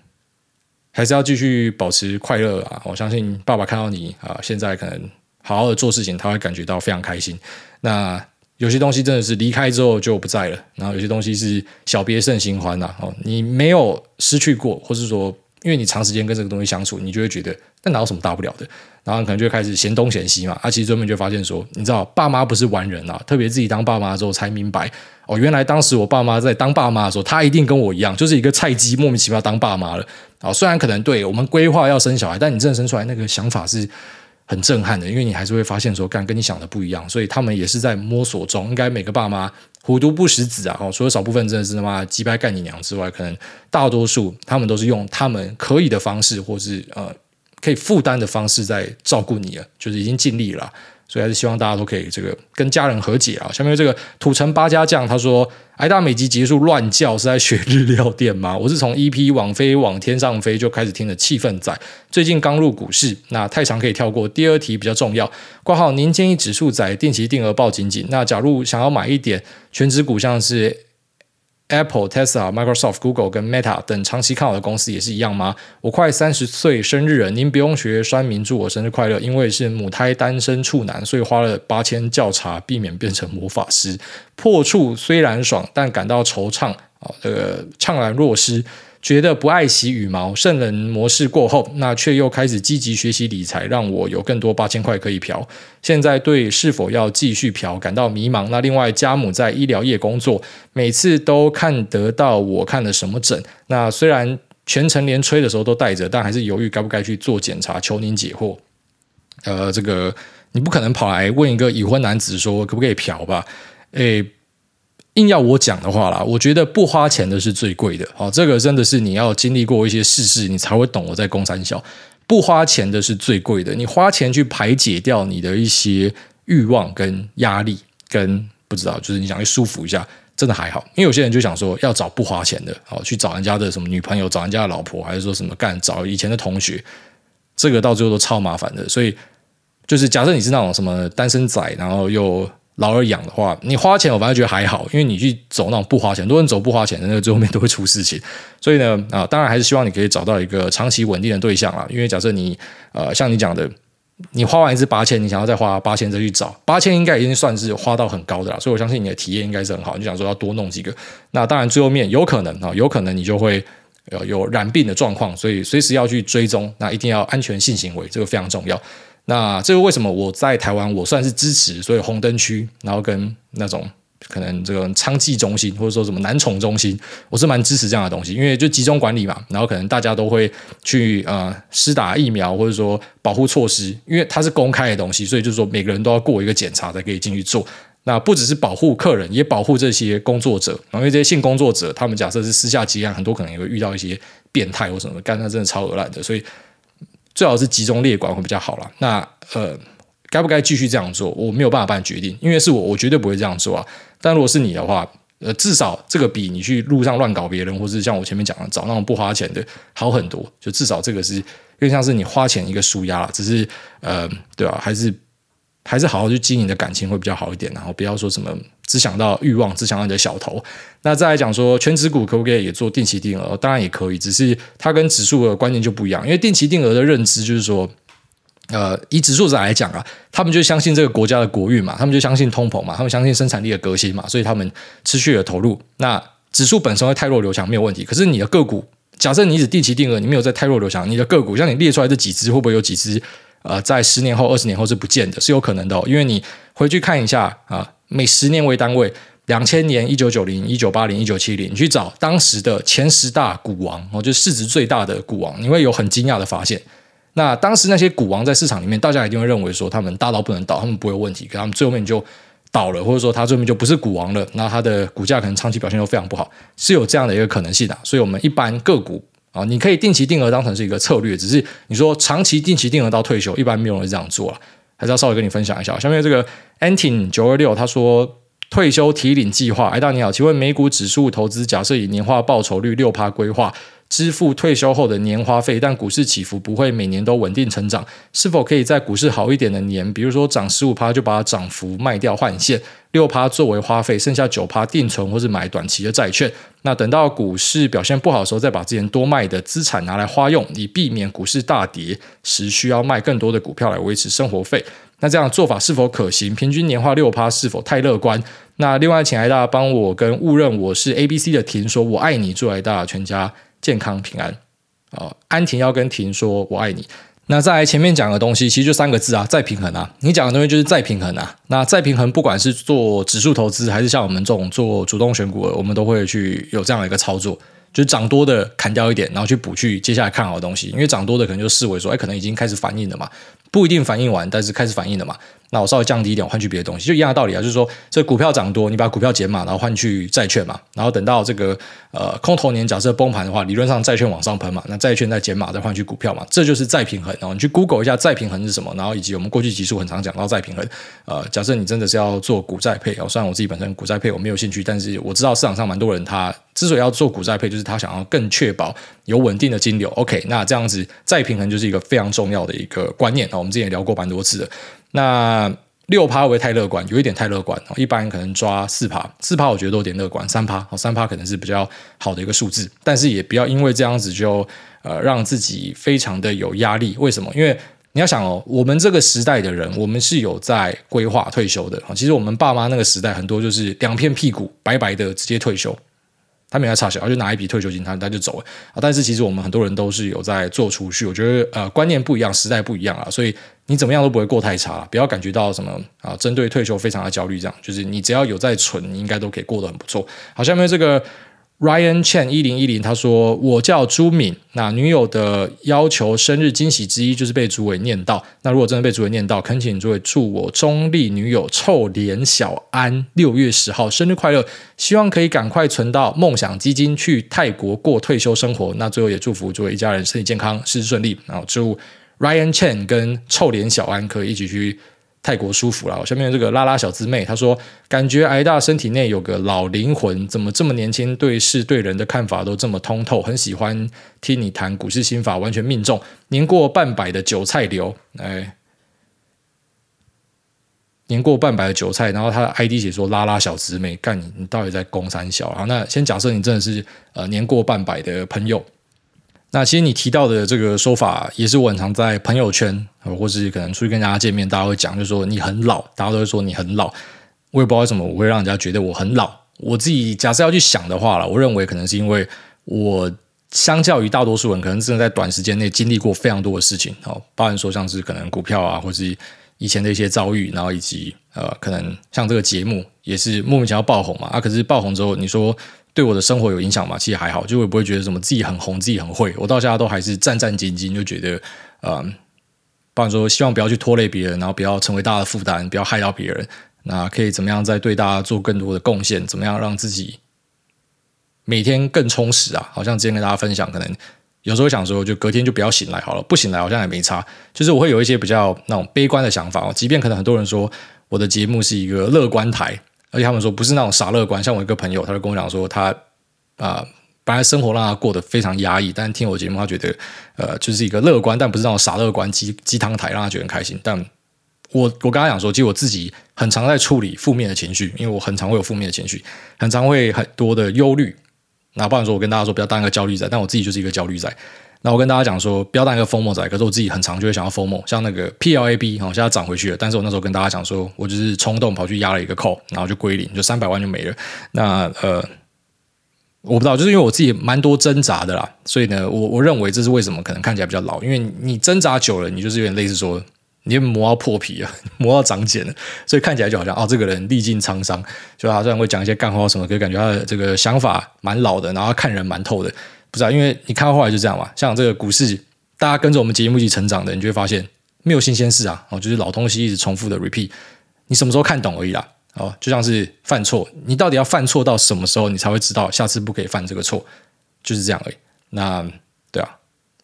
还是要继续保持快乐啊！我相信爸爸看到你啊，现在可能好好的做事情，他会感觉到非常开心。那。有些东西真的是离开之后就不在了，然后有些东西是小别胜新欢呐。哦，你没有失去过，或是说，因为你长时间跟这个东西相处，你就会觉得那哪有什么大不了的。然后可能就开始嫌东嫌西嘛。啊，其实最后面就发现说，你知道，爸妈不是完人啊。特别自己当爸妈之后才明白，哦，原来当时我爸妈在当爸妈的时候，他一定跟我一样，就是一个菜鸡，莫名其妙当爸妈了。啊，虽然可能对我们规划要生小孩，但你真的生出来那个想法是。很震撼的，因为你还是会发现说，干跟你想的不一样，所以他们也是在摸索中。应该每个爸妈虎毒不食子啊，哦，除了少部分真的是他妈鸡掰干你娘之外，可能大多数他们都是用他们可以的方式，或是呃可以负担的方式在照顾你了，就是已经尽力了。所以还是希望大家都可以这个跟家人和解啊。下面这个土城八家将他说：“挨大美集结束乱叫是在学日料店吗？我是从 EP 往飞往天上飞就开始听的气氛仔，最近刚入股市，那太长可以跳过。第二题比较重要，挂号您建议指数仔定期定额报紧紧。那假如想要买一点权值股，像是。” Apple、Tesla、Microsoft、Google 跟 Meta 等长期看好的公司也是一样吗？我快三十岁生日了，您不用学酸民祝我生日快乐，因为是母胎单身处男，所以花了八千调查，避免变成魔法师。破处虽然爽，但感到惆怅啊，这个怅然若失。觉得不爱惜羽毛，圣人模式过后，那却又开始积极学习理财，让我有更多八千块可以嫖。现在对是否要继续嫖感到迷茫。那另外，家母在医疗业工作，每次都看得到我看了什么诊。那虽然全程连吹的时候都带着，但还是犹豫该不该去做检查。求您解惑。呃，这个你不可能跑来问一个已婚男子说可不可以嫖吧？诶。硬要我讲的话啦，我觉得不花钱的是最贵的。好，这个真的是你要经历过一些事事，你才会懂我在公三小。不花钱的是最贵的，你花钱去排解掉你的一些欲望跟压力，跟不知道，就是你想去舒服一下，真的还好。因为有些人就想说要找不花钱的，好，去找人家的什么女朋友，找人家的老婆，还是说什么干找以前的同学，这个到最后都超麻烦的。所以，就是假设你是那种什么单身仔，然后又老二养的话，你花钱我反而觉得还好，因为你去走那种不花钱，很多人走不花钱的那个最后面都会出事情。所以呢，啊，当然还是希望你可以找到一个长期稳定的对象啦。因为假设你呃像你讲的，你花完一次八千，你想要再花八千再去找八千，应该已经算是花到很高的啦。所以我相信你的体验应该是很好。你就想说要多弄几个，那当然最后面有可能啊，有可能你就会有有染病的状况，所以随时要去追踪，那一定要安全性行为，这个非常重要。那这个为什么我在台湾我算是支持，所以红灯区，然后跟那种可能这个娼妓中心或者说什么男宠中心，我是蛮支持这样的东西，因为就集中管理嘛，然后可能大家都会去呃施打疫苗或者说保护措施，因为它是公开的东西，所以就是说每个人都要过一个检查才可以进去做。那不只是保护客人，也保护这些工作者，然后因为这些性工作者，他们假设是私下接案，很多可能也会遇到一些变态或什么，干他真的超恶烂的，所以。最好是集中列管会比较好了。那呃，该不该继续这样做？我没有办法帮你决定，因为是我，我绝对不会这样做啊。但如果是你的话，呃，至少这个比你去路上乱搞别人，或是像我前面讲的找那种不花钱的好很多。就至少这个是更像是你花钱一个输压了，只是呃，对啊，还是还是好好去经营的感情会比较好一点。然后不要说什么。只想到欲望，只想到你的小头。那再来讲说，权值股可不可以也做定期定额？当然也可以，只是它跟指数的观念就不一样。因为定期定额的认知就是说，呃，以指数者来讲啊，他们就相信这个国家的国运嘛，他们就相信通膨嘛，他们相信生产力的革新嘛，所以他们持续的投入。那指数本身会太弱流强没有问题，可是你的个股，假设你只定期定额，你没有在太弱流强，你的个股像你列出来这几只，会不会有几只呃，在十年后、二十年后是不见的？是有可能的哦，因为你回去看一下啊。每十年为单位，两千年、一九九零、一九八零、一九七零，你去找当时的前十大股王，哦，就是市值最大的股王，你会有很惊讶的发现。那当时那些股王在市场里面，大家一定会认为说他们大到不能倒，他们不会有问题，可他们最后面就倒了，或者说他最后面就不是股王了，那他的股价可能长期表现都非常不好，是有这样的一个可能性的。所以，我们一般个股啊，你可以定期定额当成是一个策略，只是你说长期定期定额到退休，一般没有人这样做了。还是要稍微跟你分享一下，下面这个 Antin 九二六他说退休提领计划，哎大你好，请问美股指数投资，假设以年化报酬率六趴规划。支付退休后的年花费，但股市起伏不会每年都稳定成长，是否可以在股市好一点的年，比如说涨十五趴就把它涨幅卖掉换现，六趴作为花费，剩下九趴定存或是买短期的债券。那等到股市表现不好的时候，再把之前多卖的资产拿来花用，以避免股市大跌时需要卖更多的股票来维持生活费。那这样做法是否可行？平均年化六趴是否太乐观？那另外，请艾大帮我跟误认我是 A B C 的婷说，我爱你，祝艾大全家。健康平安，哦，安婷要跟婷说“我爱你”。那在前面讲的东西，其实就三个字啊，再平衡啊。你讲的东西就是再平衡啊。那再平衡，不管是做指数投资，还是像我们这种做主动选股的，我们都会去有这样的一个操作，就是涨多的砍掉一点，然后去补去接下来看好的东西。因为涨多的可能就视为说，哎，可能已经开始反应了嘛，不一定反应完，但是开始反应了嘛。那我稍微降低一点，我换去别的东西，就一样的道理啊，就是说，这股票涨多，你把股票减码，然后换去债券嘛，然后等到这个呃空头年假设崩盘的话，理论上债券往上喷嘛，那债券再减码再换去股票嘛，这就是再平衡。然后你去 Google 一下再平衡是什么，然后以及我们过去集数很常讲到再平衡。呃，假设你真的是要做股债配，哦，虽然我自己本身股债配我没有兴趣，但是我知道市场上蛮多人他之所以要做股债配，就是他想要更确保有稳定的金流。OK，那这样子再平衡就是一个非常重要的一个观念啊，我们之前也聊过蛮多次的。那六趴会太乐观？有一点太乐观，一般可能抓四趴，四趴我觉得都有点乐观，三趴，三趴可能是比较好的一个数字，但是也不要因为这样子就呃让自己非常的有压力。为什么？因为你要想哦，我们这个时代的人，我们是有在规划退休的。其实我们爸妈那个时代，很多就是两片屁股白白的直接退休。他没来差小，就拿一笔退休金，他他就走了啊。但是其实我们很多人都是有在做储蓄，我觉得呃观念不一样，时代不一样啊，所以你怎么样都不会过太差，不要感觉到什么啊，针对退休非常的焦虑，这样就是你只要有在存，你应该都可以过得很不错。好，下面这个 Ryan Chen 一零一零他说：“我叫朱敏，那女友的要求生日惊喜之一就是被主委念到。那如果真的被主委念到，恳请主委祝我中立女友臭脸小安六月十号生日快乐，希望可以赶快存到梦想基金去泰国过退休生活。那最后也祝福诸位一家人身体健康，事事顺利。然后祝 Ryan Chen 跟臭脸小安可以一起去。”泰国舒服了。下面这个拉拉小姊妹她说：“感觉癌大身体内有个老灵魂，怎么这么年轻？对事对人的看法都这么通透，很喜欢听你谈股市心法，完全命中。年过半百的韭菜流，哎，年过半百的韭菜。然后他的 ID 写说拉拉小姊妹，干你，你到底在攻三小啊？那先假设你真的是呃年过半百的朋友。”那其实你提到的这个说法，也是我很常在朋友圈，或是可能出去跟大家见面，大家会讲，就是说你很老，大家都会说你很老。我也不知道为什么我会让人家觉得我很老。我自己假设要去想的话了，我认为可能是因为我相较于大多数人，可能真的在短时间内经历过非常多的事情，哦，包含说像是可能股票啊，或是以前的一些遭遇，然后以及呃，可能像这个节目也是莫名其妙爆红嘛，啊，可是爆红之后，你说。对我的生活有影响吗？其实还好，就也不会觉得什么自己很红，自己很会。我到现在都还是战战兢兢，就觉得，嗯，不然说希望不要去拖累别人，然后不要成为大家的负担，不要害到别人。那可以怎么样再对大家做更多的贡献？怎么样让自己每天更充实啊？好像之前跟大家分享，可能有时候想说，就隔天就不要醒来好了，不醒来好像也没差。就是我会有一些比较那种悲观的想法哦，即便可能很多人说我的节目是一个乐观台。而且他们说不是那种傻乐观，像我一个朋友，他就跟我讲说他，啊本来生活让他过得非常压抑，但是听我节目，他觉得呃就是一个乐观，但不是那种傻乐观鸡鸡汤台，让他觉得很开心。但我我跟他讲说，其实我自己很常在处理负面的情绪，因为我很常会有负面的情绪，很常会很多的忧虑。那不然说我跟大家说不要当一个焦虑仔，但我自己就是一个焦虑仔。那我跟大家讲说，不要当一个 FOMO 仔，可是我自己很常就会想要 FOMO，像那个 PLAB 哦，现在涨回去了，但是我那时候跟大家讲说，我就是冲动跑去压了一个 call，然后就归零，就三百万就没了。那呃，我不知道，就是因为我自己蛮多挣扎的啦，所以呢，我我认为这是为什么可能看起来比较老，因为你挣扎久了，你就是有点类似说，你磨到破皮了，磨到长茧了，所以看起来就好像哦，这个人历尽沧桑，就他虽然会讲一些干话什么，可是感觉他的这个想法蛮老的，然后看人蛮透的。不知道，因为你看到后来就这样嘛。像这个股市，大家跟着我们节目一起成长的，你就会发现没有新鲜事啊。哦，就是老东西一直重复的 repeat。你什么时候看懂而已啦。哦，就像是犯错，你到底要犯错到什么时候，你才会知道下次不可以犯这个错？就是这样而已。那对啊，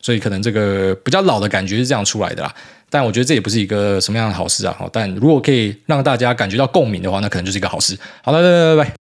所以可能这个比较老的感觉是这样出来的啦。但我觉得这也不是一个什么样的好事啊。但如果可以让大家感觉到共鸣的话，那可能就是一个好事。好了，拜拜拜拜。